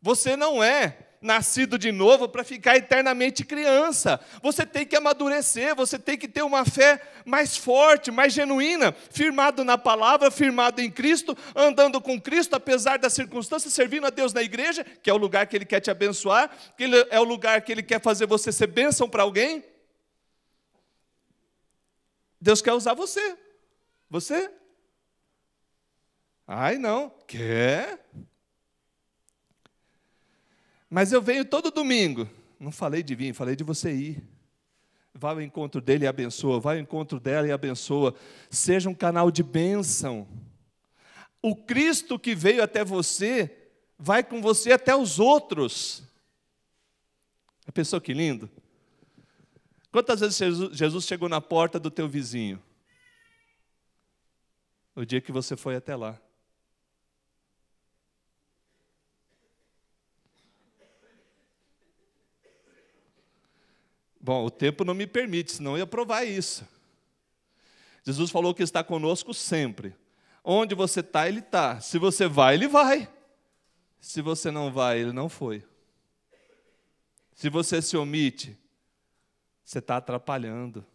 Você não é nascido de novo para ficar eternamente criança. Você tem que amadurecer, você tem que ter uma fé mais forte, mais genuína, firmado na palavra, firmado em Cristo, andando com Cristo, apesar das circunstâncias, servindo a Deus na igreja, que é o lugar que Ele quer te abençoar, que é o lugar que Ele quer fazer você ser bênção para alguém. Deus quer usar você. Você? Ai, não. Quer? Mas eu venho todo domingo. Não falei de vir, falei de você ir. Vai ao encontro dele e abençoa, vai ao encontro dela e abençoa. Seja um canal de bênção. O Cristo que veio até você, vai com você até os outros. A pessoa que lindo. Quantas vezes Jesus chegou na porta do teu vizinho? O dia que você foi até lá. Bom, o tempo não me permite, senão eu ia provar isso. Jesus falou que está conosco sempre. Onde você está, Ele está. Se você vai, Ele vai. Se você não vai, Ele não foi. Se você se omite, você está atrapalhando.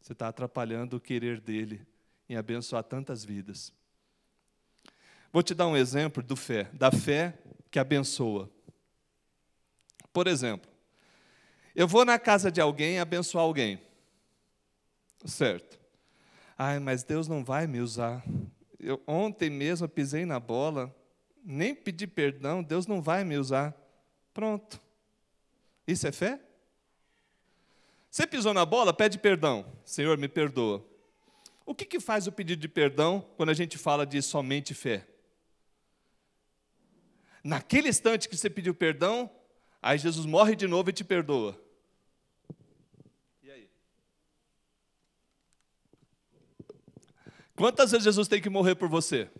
Você está atrapalhando o querer dele em abençoar tantas vidas. Vou te dar um exemplo do fé, da fé que abençoa. Por exemplo, eu vou na casa de alguém abençoar alguém. Certo. Ai, mas Deus não vai me usar. eu, ontem mesmo pisei na bola, nem pedi perdão, Deus não vai me usar. Pronto. Isso é fé? Você pisou na bola, pede perdão. Senhor, me perdoa. O que, que faz o pedido de perdão quando a gente fala de somente fé? Naquele instante que você pediu perdão, aí Jesus morre de novo e te perdoa. E aí? Quantas vezes Jesus tem que morrer por você?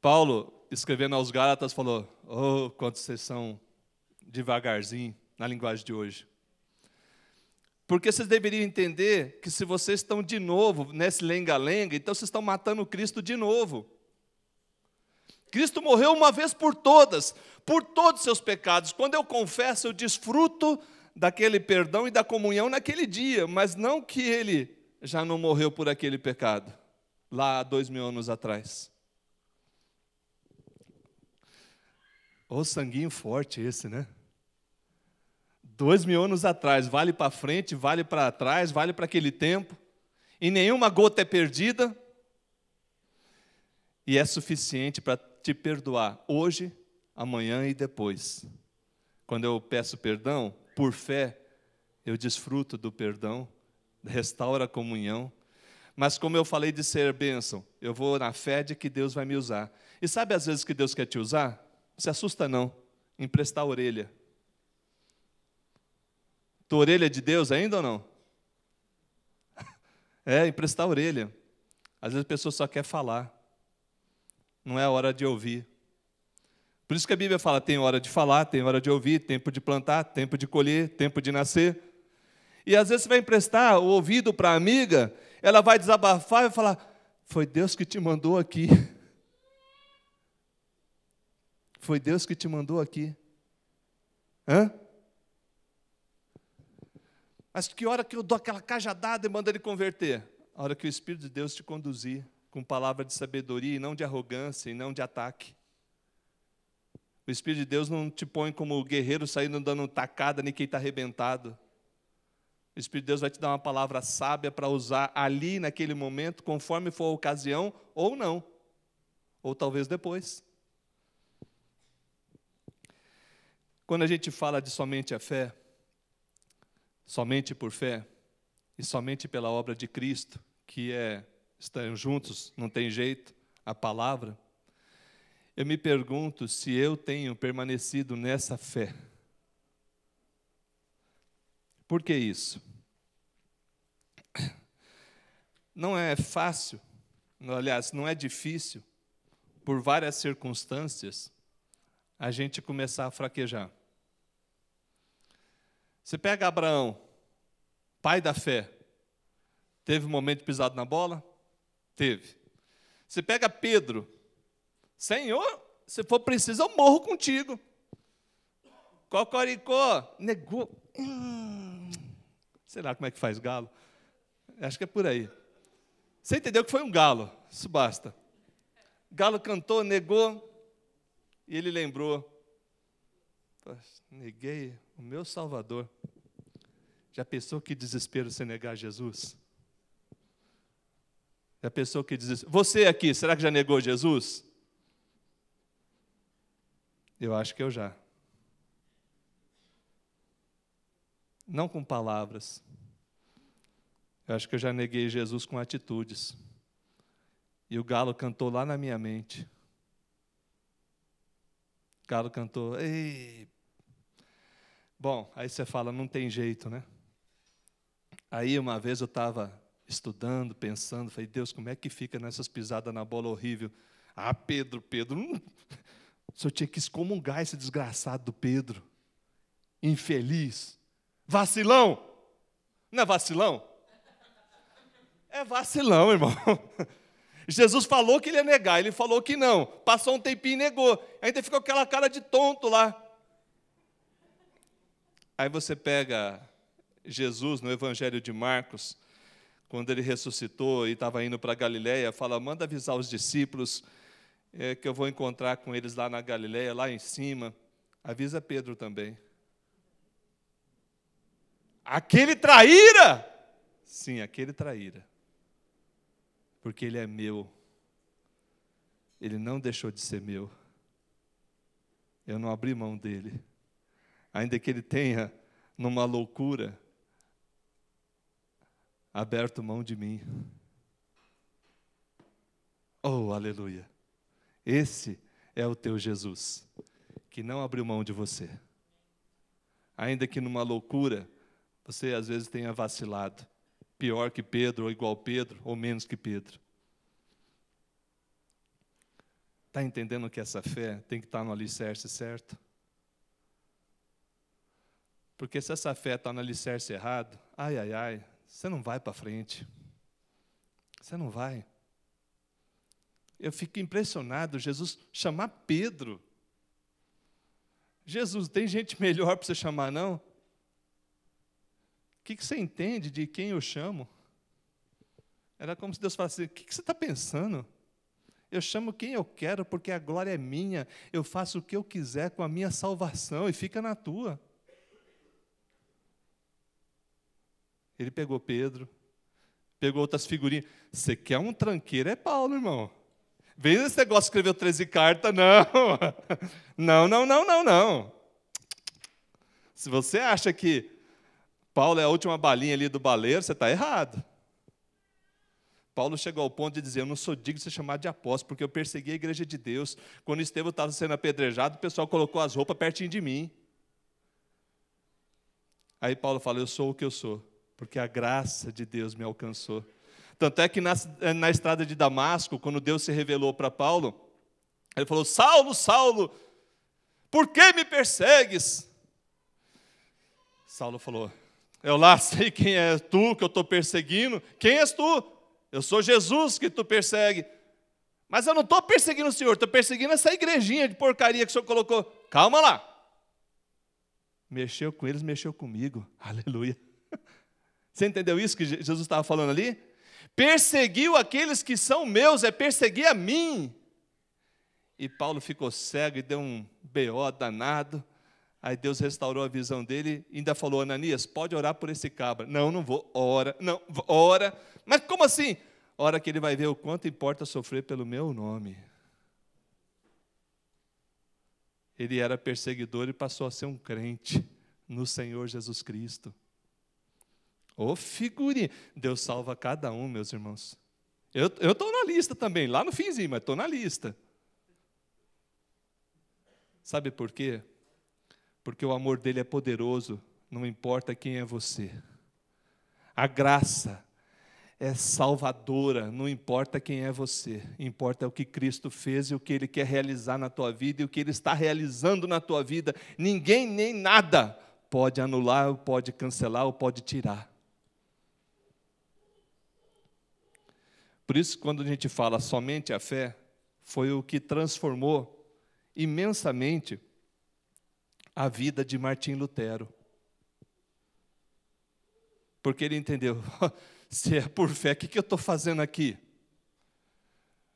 Paulo, escrevendo aos Gálatas, falou: Oh, quantos vocês são devagarzinho na linguagem de hoje. Porque vocês deveriam entender que se vocês estão de novo nesse lenga-lenga, então vocês estão matando Cristo de novo. Cristo morreu uma vez por todas, por todos os seus pecados. Quando eu confesso, eu desfruto daquele perdão e da comunhão naquele dia, mas não que ele já não morreu por aquele pecado, lá há dois mil anos atrás. Ô oh, sanguinho forte esse, né? Dois mil anos atrás, vale para frente, vale para trás, vale para aquele tempo, e nenhuma gota é perdida, e é suficiente para te perdoar hoje, amanhã e depois. Quando eu peço perdão, por fé, eu desfruto do perdão, restaura a comunhão. Mas como eu falei de ser bênção, eu vou na fé de que Deus vai me usar. E sabe às vezes que Deus quer te usar? Não se assusta não, emprestar a orelha. Tua orelha é de Deus ainda ou não? É, emprestar a orelha. Às vezes a pessoa só quer falar. Não é hora de ouvir. Por isso que a Bíblia fala: tem hora de falar, tem hora de ouvir, tempo de plantar, tempo de colher, tempo de nascer. E às vezes você vai emprestar o ouvido para a amiga, ela vai desabafar e vai falar: Foi Deus que te mandou aqui. Foi Deus que te mandou aqui. Hã? Mas que hora que eu dou aquela cajadada e mando ele converter? A hora que o Espírito de Deus te conduzir com palavra de sabedoria e não de arrogância e não de ataque. O Espírito de Deus não te põe como guerreiro saindo dando tacada nem quem está arrebentado. O Espírito de Deus vai te dar uma palavra sábia para usar ali, naquele momento, conforme for a ocasião, ou não. Ou talvez depois. Quando a gente fala de somente a fé, somente por fé e somente pela obra de Cristo, que é estão juntos, não tem jeito, a palavra. Eu me pergunto se eu tenho permanecido nessa fé. Por que isso? Não é fácil, aliás, não é difícil, por várias circunstâncias, a gente começar a fraquejar. Você pega Abraão, pai da fé, teve um momento pisado na bola? Teve. Você pega Pedro, Senhor, se for preciso, eu morro contigo. Cocoricó, negou. Hum, sei lá como é que faz galo. Acho que é por aí. Você entendeu que foi um galo, isso basta. Galo cantou, negou, e ele lembrou. Neguei o meu Salvador. Já pensou que desespero você negar Jesus? Já pensou que desespero? Você aqui, será que já negou Jesus? Eu acho que eu já. Não com palavras. Eu acho que eu já neguei Jesus com atitudes. E o galo cantou lá na minha mente. O galo cantou, ei, Bom, aí você fala, não tem jeito, né? Aí uma vez eu estava estudando, pensando, falei, Deus, como é que fica nessas pisadas na bola horrível? Ah, Pedro, Pedro, hum, o senhor tinha que excomungar esse desgraçado do Pedro. Infeliz. Vacilão. Não é vacilão? É vacilão, irmão. Jesus falou que ele ia negar, ele falou que não. Passou um tempinho e negou. Ainda ficou aquela cara de tonto lá. Aí você pega Jesus no Evangelho de Marcos, quando ele ressuscitou e estava indo para Galiléia, fala: manda avisar os discípulos é, que eu vou encontrar com eles lá na Galiléia, lá em cima. Avisa Pedro também. Aquele traíra! Sim, aquele traíra. Porque ele é meu. Ele não deixou de ser meu. Eu não abri mão dele. Ainda que ele tenha, numa loucura, aberto mão de mim. Oh, aleluia. Esse é o teu Jesus, que não abriu mão de você. Ainda que numa loucura, você às vezes tenha vacilado. Pior que Pedro, ou igual Pedro, ou menos que Pedro. Está entendendo que essa fé tem que estar no alicerce certo? Porque se essa fé está no alicerce errado, ai, ai, ai, você não vai para frente. Você não vai. Eu fico impressionado, Jesus chamar Pedro. Jesus, tem gente melhor para você chamar, não? O que, que você entende de quem eu chamo? Era como se Deus falasse: o que, que você está pensando? Eu chamo quem eu quero, porque a glória é minha. Eu faço o que eu quiser com a minha salvação e fica na tua. Ele pegou Pedro, pegou outras figurinhas. Você quer um tranqueiro? É Paulo, irmão. Vem esse negócio de escrever 13 cartas, não. Não, não, não, não, não. Se você acha que Paulo é a última balinha ali do baleiro, você está errado. Paulo chegou ao ponto de dizer: Eu não sou digno de ser chamado de apóstolo, porque eu persegui a igreja de Deus. Quando Estevão estava sendo apedrejado, o pessoal colocou as roupas pertinho de mim. Aí Paulo fala: Eu sou o que eu sou porque a graça de Deus me alcançou. Tanto é que na, na estrada de Damasco, quando Deus se revelou para Paulo, ele falou: Saulo, Saulo, por que me persegues? Saulo falou: Eu lá sei quem é tu que eu estou perseguindo. Quem és tu? Eu sou Jesus que tu persegue. Mas eu não estou perseguindo o Senhor, estou perseguindo essa igrejinha de porcaria que o Senhor colocou. Calma lá. Mexeu com eles, mexeu comigo. Aleluia. Você entendeu isso que Jesus estava falando ali? Perseguiu aqueles que são meus, é perseguir a mim. E Paulo ficou cego e deu um BO danado. Aí Deus restaurou a visão dele e ainda falou: Ananias, pode orar por esse cabra. Não, não vou. Ora, não, ora. Mas como assim? Ora que ele vai ver o quanto importa sofrer pelo meu nome. Ele era perseguidor e passou a ser um crente no Senhor Jesus Cristo. Ô oh, figurinha. Deus salva cada um, meus irmãos. Eu estou na lista também, lá no finzinho, mas estou na lista. Sabe por quê? Porque o amor dele é poderoso, não importa quem é você. A graça é salvadora, não importa quem é você, importa o que Cristo fez e o que Ele quer realizar na tua vida e o que Ele está realizando na tua vida. Ninguém nem nada pode anular, ou pode cancelar, ou pode tirar. Por isso, quando a gente fala somente a fé, foi o que transformou imensamente a vida de Martim Lutero. Porque ele entendeu: se é por fé, o que eu estou fazendo aqui?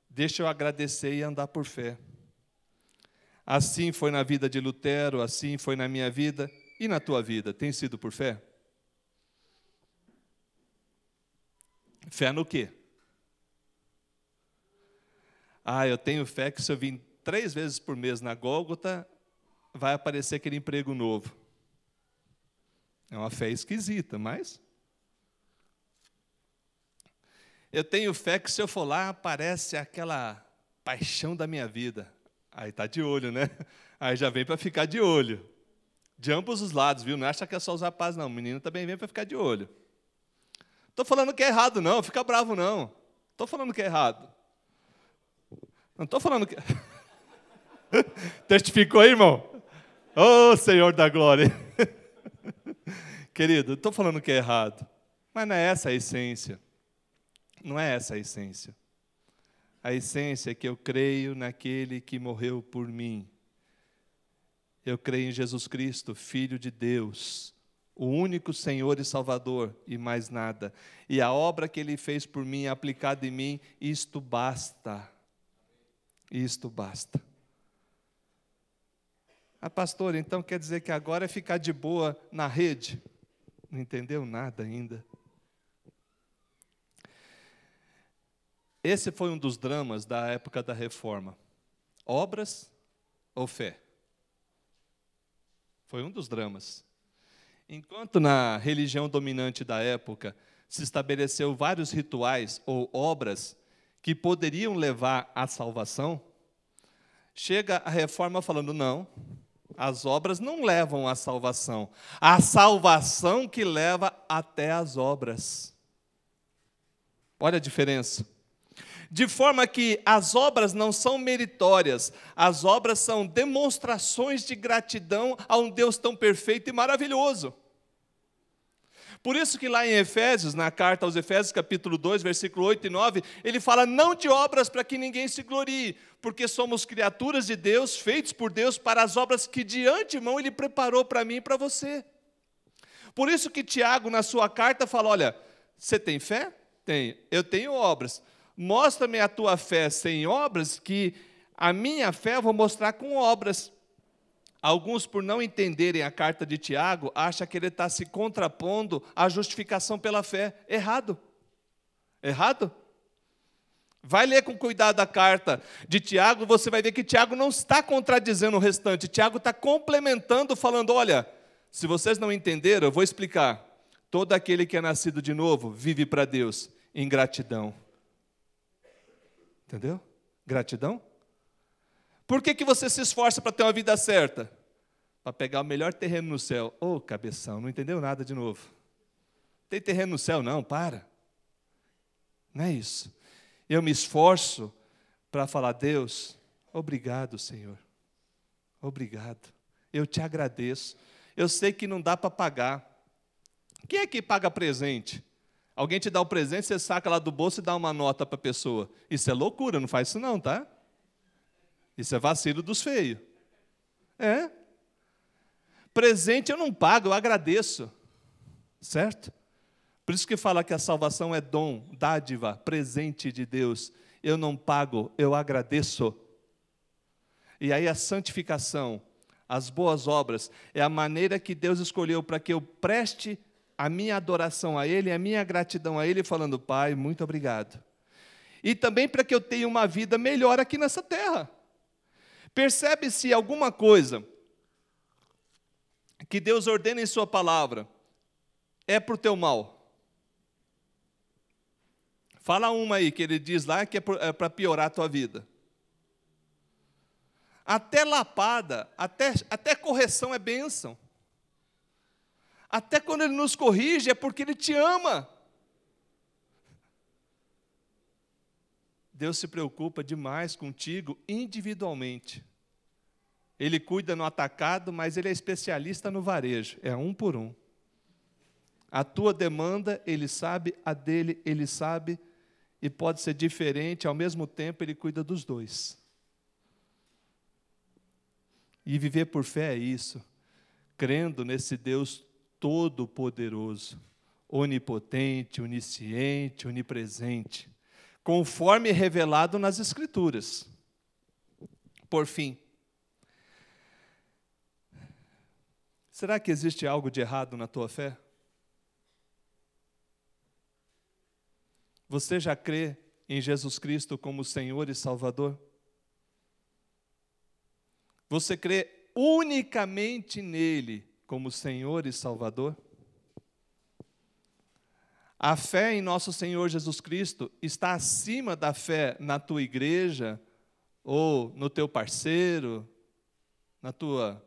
Deixa eu agradecer e andar por fé. Assim foi na vida de Lutero, assim foi na minha vida e na tua vida. Tem sido por fé? Fé no quê? Ah, eu tenho fé que se eu vim três vezes por mês na Gólgota, vai aparecer aquele emprego novo. É uma fé esquisita, mas. Eu tenho fé que se eu for lá, aparece aquela paixão da minha vida. Aí está de olho, né? Aí já vem para ficar de olho. De ambos os lados, viu? Não acha que é só usar paz, não. O menino também vem para ficar de olho. Estou falando que é errado, não. Fica bravo, não. Estou falando que é errado. Não estou falando que. Testificou aí, irmão? Oh, Senhor da glória! Querido, estou falando que é errado, mas não é essa a essência. Não é essa a essência. A essência é que eu creio naquele que morreu por mim. Eu creio em Jesus Cristo, Filho de Deus, o único Senhor e Salvador, e mais nada. E a obra que Ele fez por mim, aplicada em mim, isto basta. Isto basta. Ah, pastor, então quer dizer que agora é ficar de boa na rede? Não entendeu nada ainda. Esse foi um dos dramas da época da reforma. Obras ou fé? Foi um dos dramas. Enquanto na religião dominante da época se estabeleceu vários rituais ou obras que poderiam levar à salvação, chega a reforma falando: não, as obras não levam à salvação. A salvação que leva até as obras. Olha a diferença. De forma que as obras não são meritórias, as obras são demonstrações de gratidão a um Deus tão perfeito e maravilhoso. Por isso que lá em Efésios, na carta aos Efésios, capítulo 2, versículo 8 e 9, ele fala: "Não de obras para que ninguém se glorie, porque somos criaturas de Deus, feitos por Deus para as obras que de antemão ele preparou para mim e para você". Por isso que Tiago na sua carta fala: "Olha, você tem fé? Tem. Eu tenho obras. Mostra-me a tua fé sem obras, que a minha fé eu vou mostrar com obras. Alguns, por não entenderem a carta de Tiago, acham que ele está se contrapondo à justificação pela fé. Errado. Errado? Vai ler com cuidado a carta de Tiago, você vai ver que Tiago não está contradizendo o restante. Tiago está complementando, falando: olha, se vocês não entenderam, eu vou explicar. Todo aquele que é nascido de novo vive para Deus em gratidão. Entendeu? Gratidão? Por que, que você se esforça para ter uma vida certa? Para pegar o melhor terreno no céu. Ô, oh, cabeção, não entendeu nada de novo. Tem terreno no céu? Não, para. Não é isso. Eu me esforço para falar, Deus, obrigado, Senhor. Obrigado. Eu te agradeço. Eu sei que não dá para pagar. Quem é que paga presente? Alguém te dá o um presente, você saca lá do bolso e dá uma nota para a pessoa. Isso é loucura, não faz isso não, tá? Isso é vacilo dos feios. É. Presente eu não pago, eu agradeço. Certo? Por isso que fala que a salvação é dom, dádiva, presente de Deus. Eu não pago, eu agradeço. E aí a santificação, as boas obras, é a maneira que Deus escolheu para que eu preste a minha adoração a Ele, a minha gratidão a Ele, falando, Pai, muito obrigado. E também para que eu tenha uma vida melhor aqui nessa terra. Percebe-se alguma coisa que Deus ordena em Sua palavra é para o teu mal. Fala uma aí que ele diz lá que é para é piorar a tua vida. Até lapada, até, até correção é bênção. Até quando Ele nos corrige é porque Ele te ama. Deus se preocupa demais contigo individualmente. Ele cuida no atacado, mas Ele é especialista no varejo, é um por um. A tua demanda, Ele sabe, a dele, Ele sabe, e pode ser diferente, ao mesmo tempo, Ele cuida dos dois. E viver por fé é isso, crendo nesse Deus todo-poderoso, onipotente, onisciente, onipresente, conforme revelado nas Escrituras. Por fim, será que existe algo de errado na tua fé? Você já crê em Jesus Cristo como Senhor e Salvador? Você crê unicamente nele como Senhor e Salvador? A fé em nosso Senhor Jesus Cristo está acima da fé na tua igreja, ou no teu parceiro, na tua,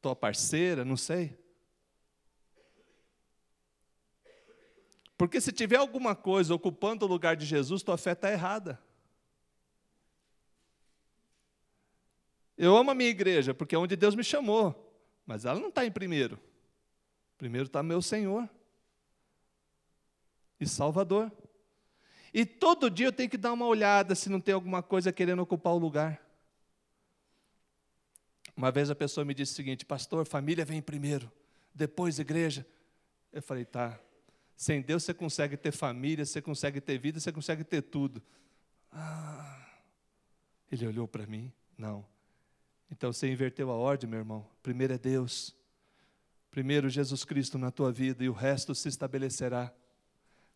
tua parceira, não sei. Porque se tiver alguma coisa ocupando o lugar de Jesus, tua fé está errada. Eu amo a minha igreja, porque é onde Deus me chamou. Mas ela não está em primeiro. Primeiro está meu Senhor e Salvador. E todo dia eu tenho que dar uma olhada se não tem alguma coisa querendo ocupar o lugar. Uma vez a pessoa me disse o seguinte: Pastor, família vem primeiro, depois igreja. Eu falei: Tá. Sem Deus você consegue ter família, você consegue ter vida, você consegue ter tudo. Ah, ele olhou para mim: Não. Então você inverteu a ordem, meu irmão. Primeiro é Deus. Primeiro Jesus Cristo na tua vida e o resto se estabelecerá.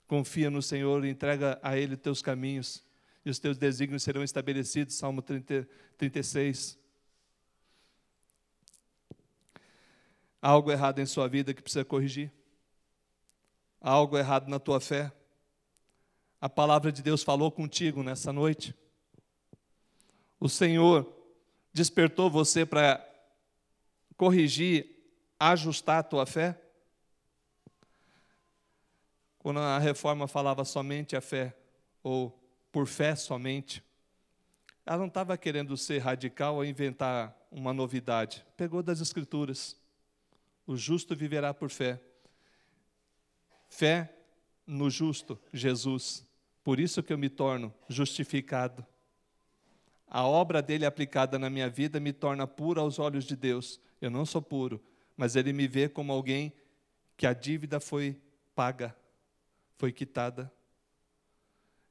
Confia no Senhor, entrega a Ele teus caminhos e os teus desígnios serão estabelecidos. Salmo 30, 36. Há algo errado em sua vida que precisa corrigir? Há algo errado na tua fé? A palavra de Deus falou contigo nessa noite? O Senhor despertou você para corrigir, ajustar a tua fé? Quando a reforma falava somente a fé, ou por fé somente, ela não estava querendo ser radical ou inventar uma novidade. Pegou das Escrituras. O justo viverá por fé. Fé no justo, Jesus. Por isso que eu me torno justificado. A obra dele aplicada na minha vida me torna puro aos olhos de Deus. Eu não sou puro, mas ele me vê como alguém que a dívida foi paga, foi quitada.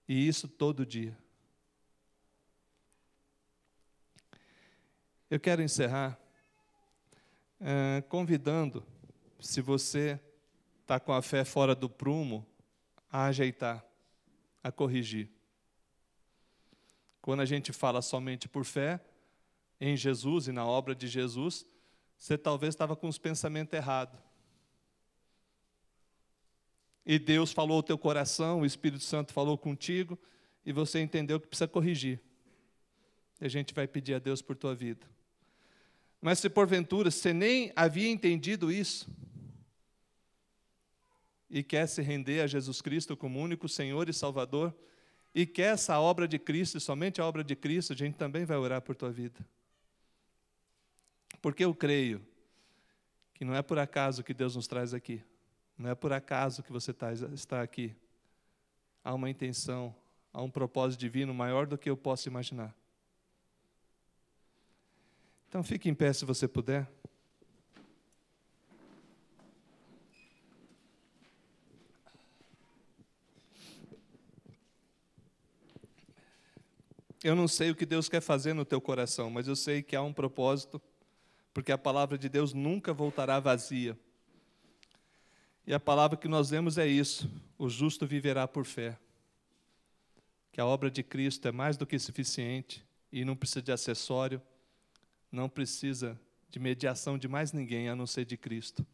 E isso todo dia. Eu quero encerrar é, convidando, se você está com a fé fora do prumo, a ajeitar, a corrigir. Quando a gente fala somente por fé, em Jesus e na obra de Jesus, você talvez estava com os pensamentos errados. E Deus falou ao teu coração, o Espírito Santo falou contigo, e você entendeu que precisa corrigir. E a gente vai pedir a Deus por tua vida. Mas se porventura você nem havia entendido isso, e quer se render a Jesus Cristo como único Senhor e Salvador, e quer essa obra de Cristo, somente a obra de Cristo, a gente também vai orar por tua vida. Porque eu creio que não é por acaso que Deus nos traz aqui. Não é por acaso que você tá, está aqui. Há uma intenção, há um propósito divino maior do que eu posso imaginar. Então fique em pé se você puder. Eu não sei o que Deus quer fazer no teu coração, mas eu sei que há um propósito, porque a palavra de Deus nunca voltará vazia. E a palavra que nós lemos é isso: o justo viverá por fé. Que a obra de Cristo é mais do que suficiente e não precisa de acessório, não precisa de mediação de mais ninguém a não ser de Cristo.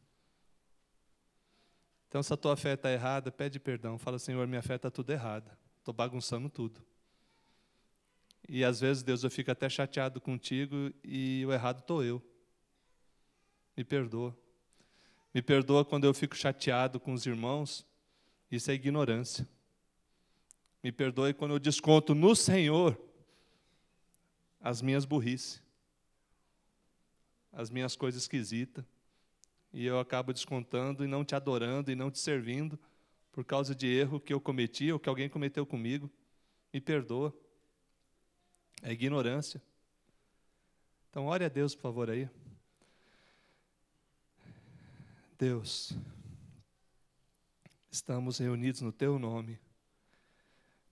Então, se a tua fé está errada, pede perdão. Fala, Senhor, minha fé está tudo errada. Estou bagunçando tudo. E às vezes, Deus, eu fico até chateado contigo e o errado estou eu. Me perdoa. Me perdoa quando eu fico chateado com os irmãos, isso é ignorância. Me perdoe quando eu desconto no Senhor as minhas burrice, as minhas coisas esquisitas, e eu acabo descontando e não te adorando e não te servindo por causa de erro que eu cometi ou que alguém cometeu comigo. Me perdoa. É ignorância. Então, ore a Deus, por favor, aí. Deus, estamos reunidos no Teu nome,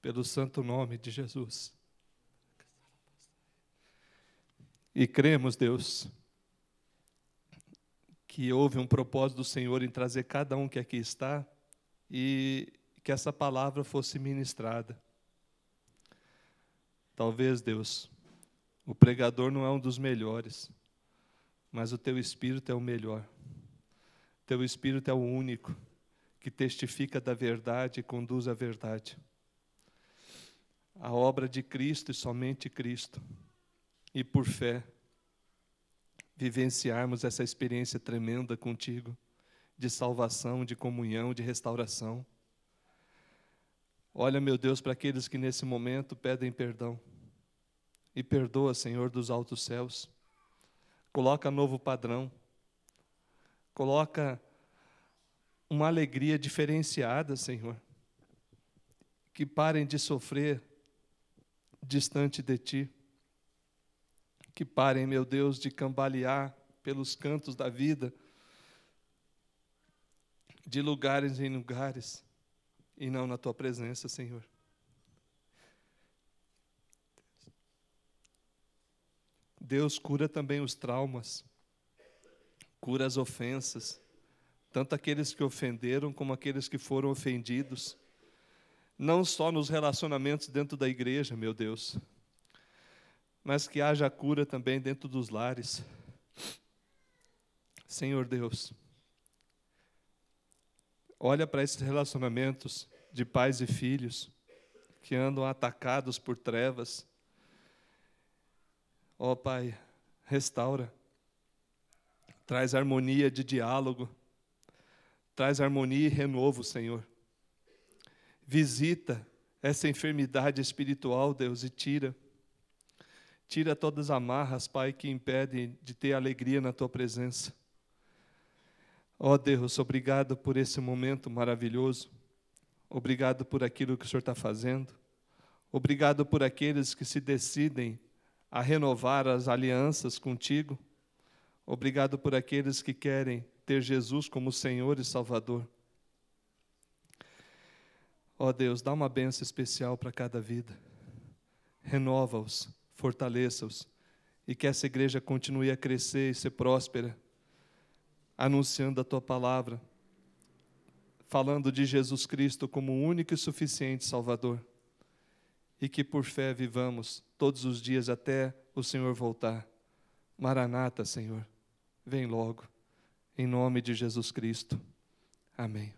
pelo santo nome de Jesus. E cremos, Deus, que houve um propósito do Senhor em trazer cada um que aqui está e que essa palavra fosse ministrada. Talvez, Deus, o pregador não é um dos melhores, mas o teu espírito é o melhor. Teu Espírito é o único que testifica da verdade e conduz à verdade. A obra de Cristo e somente Cristo. E por fé, vivenciarmos essa experiência tremenda contigo, de salvação, de comunhão, de restauração. Olha, meu Deus, para aqueles que nesse momento pedem perdão. E perdoa, Senhor, dos altos céus. Coloca novo padrão Coloca uma alegria diferenciada, Senhor. Que parem de sofrer distante de Ti. Que parem, meu Deus, de cambalear pelos cantos da vida, de lugares em lugares, e não na Tua presença, Senhor. Deus cura também os traumas cura as ofensas, tanto aqueles que ofenderam como aqueles que foram ofendidos. não só nos relacionamentos dentro da igreja, meu Deus, mas que haja cura também dentro dos lares. Senhor Deus, olha para esses relacionamentos de pais e filhos que andam atacados por trevas. Ó oh, Pai, restaura, traz harmonia de diálogo, traz harmonia e renovo, Senhor. Visita essa enfermidade espiritual, Deus, e tira. Tira todas as amarras, Pai, que impedem de ter alegria na tua presença. Ó oh, Deus, obrigado por esse momento maravilhoso. Obrigado por aquilo que o Senhor está fazendo. Obrigado por aqueles que se decidem a renovar as alianças contigo. Obrigado por aqueles que querem ter Jesus como Senhor e Salvador. Ó oh Deus, dá uma benção especial para cada vida. Renova-os, fortaleça-os e que essa igreja continue a crescer e ser próspera, anunciando a tua palavra, falando de Jesus Cristo como o único e suficiente Salvador. E que por fé vivamos todos os dias até o Senhor voltar. Maranata, Senhor, vem logo. Em nome de Jesus Cristo. Amém.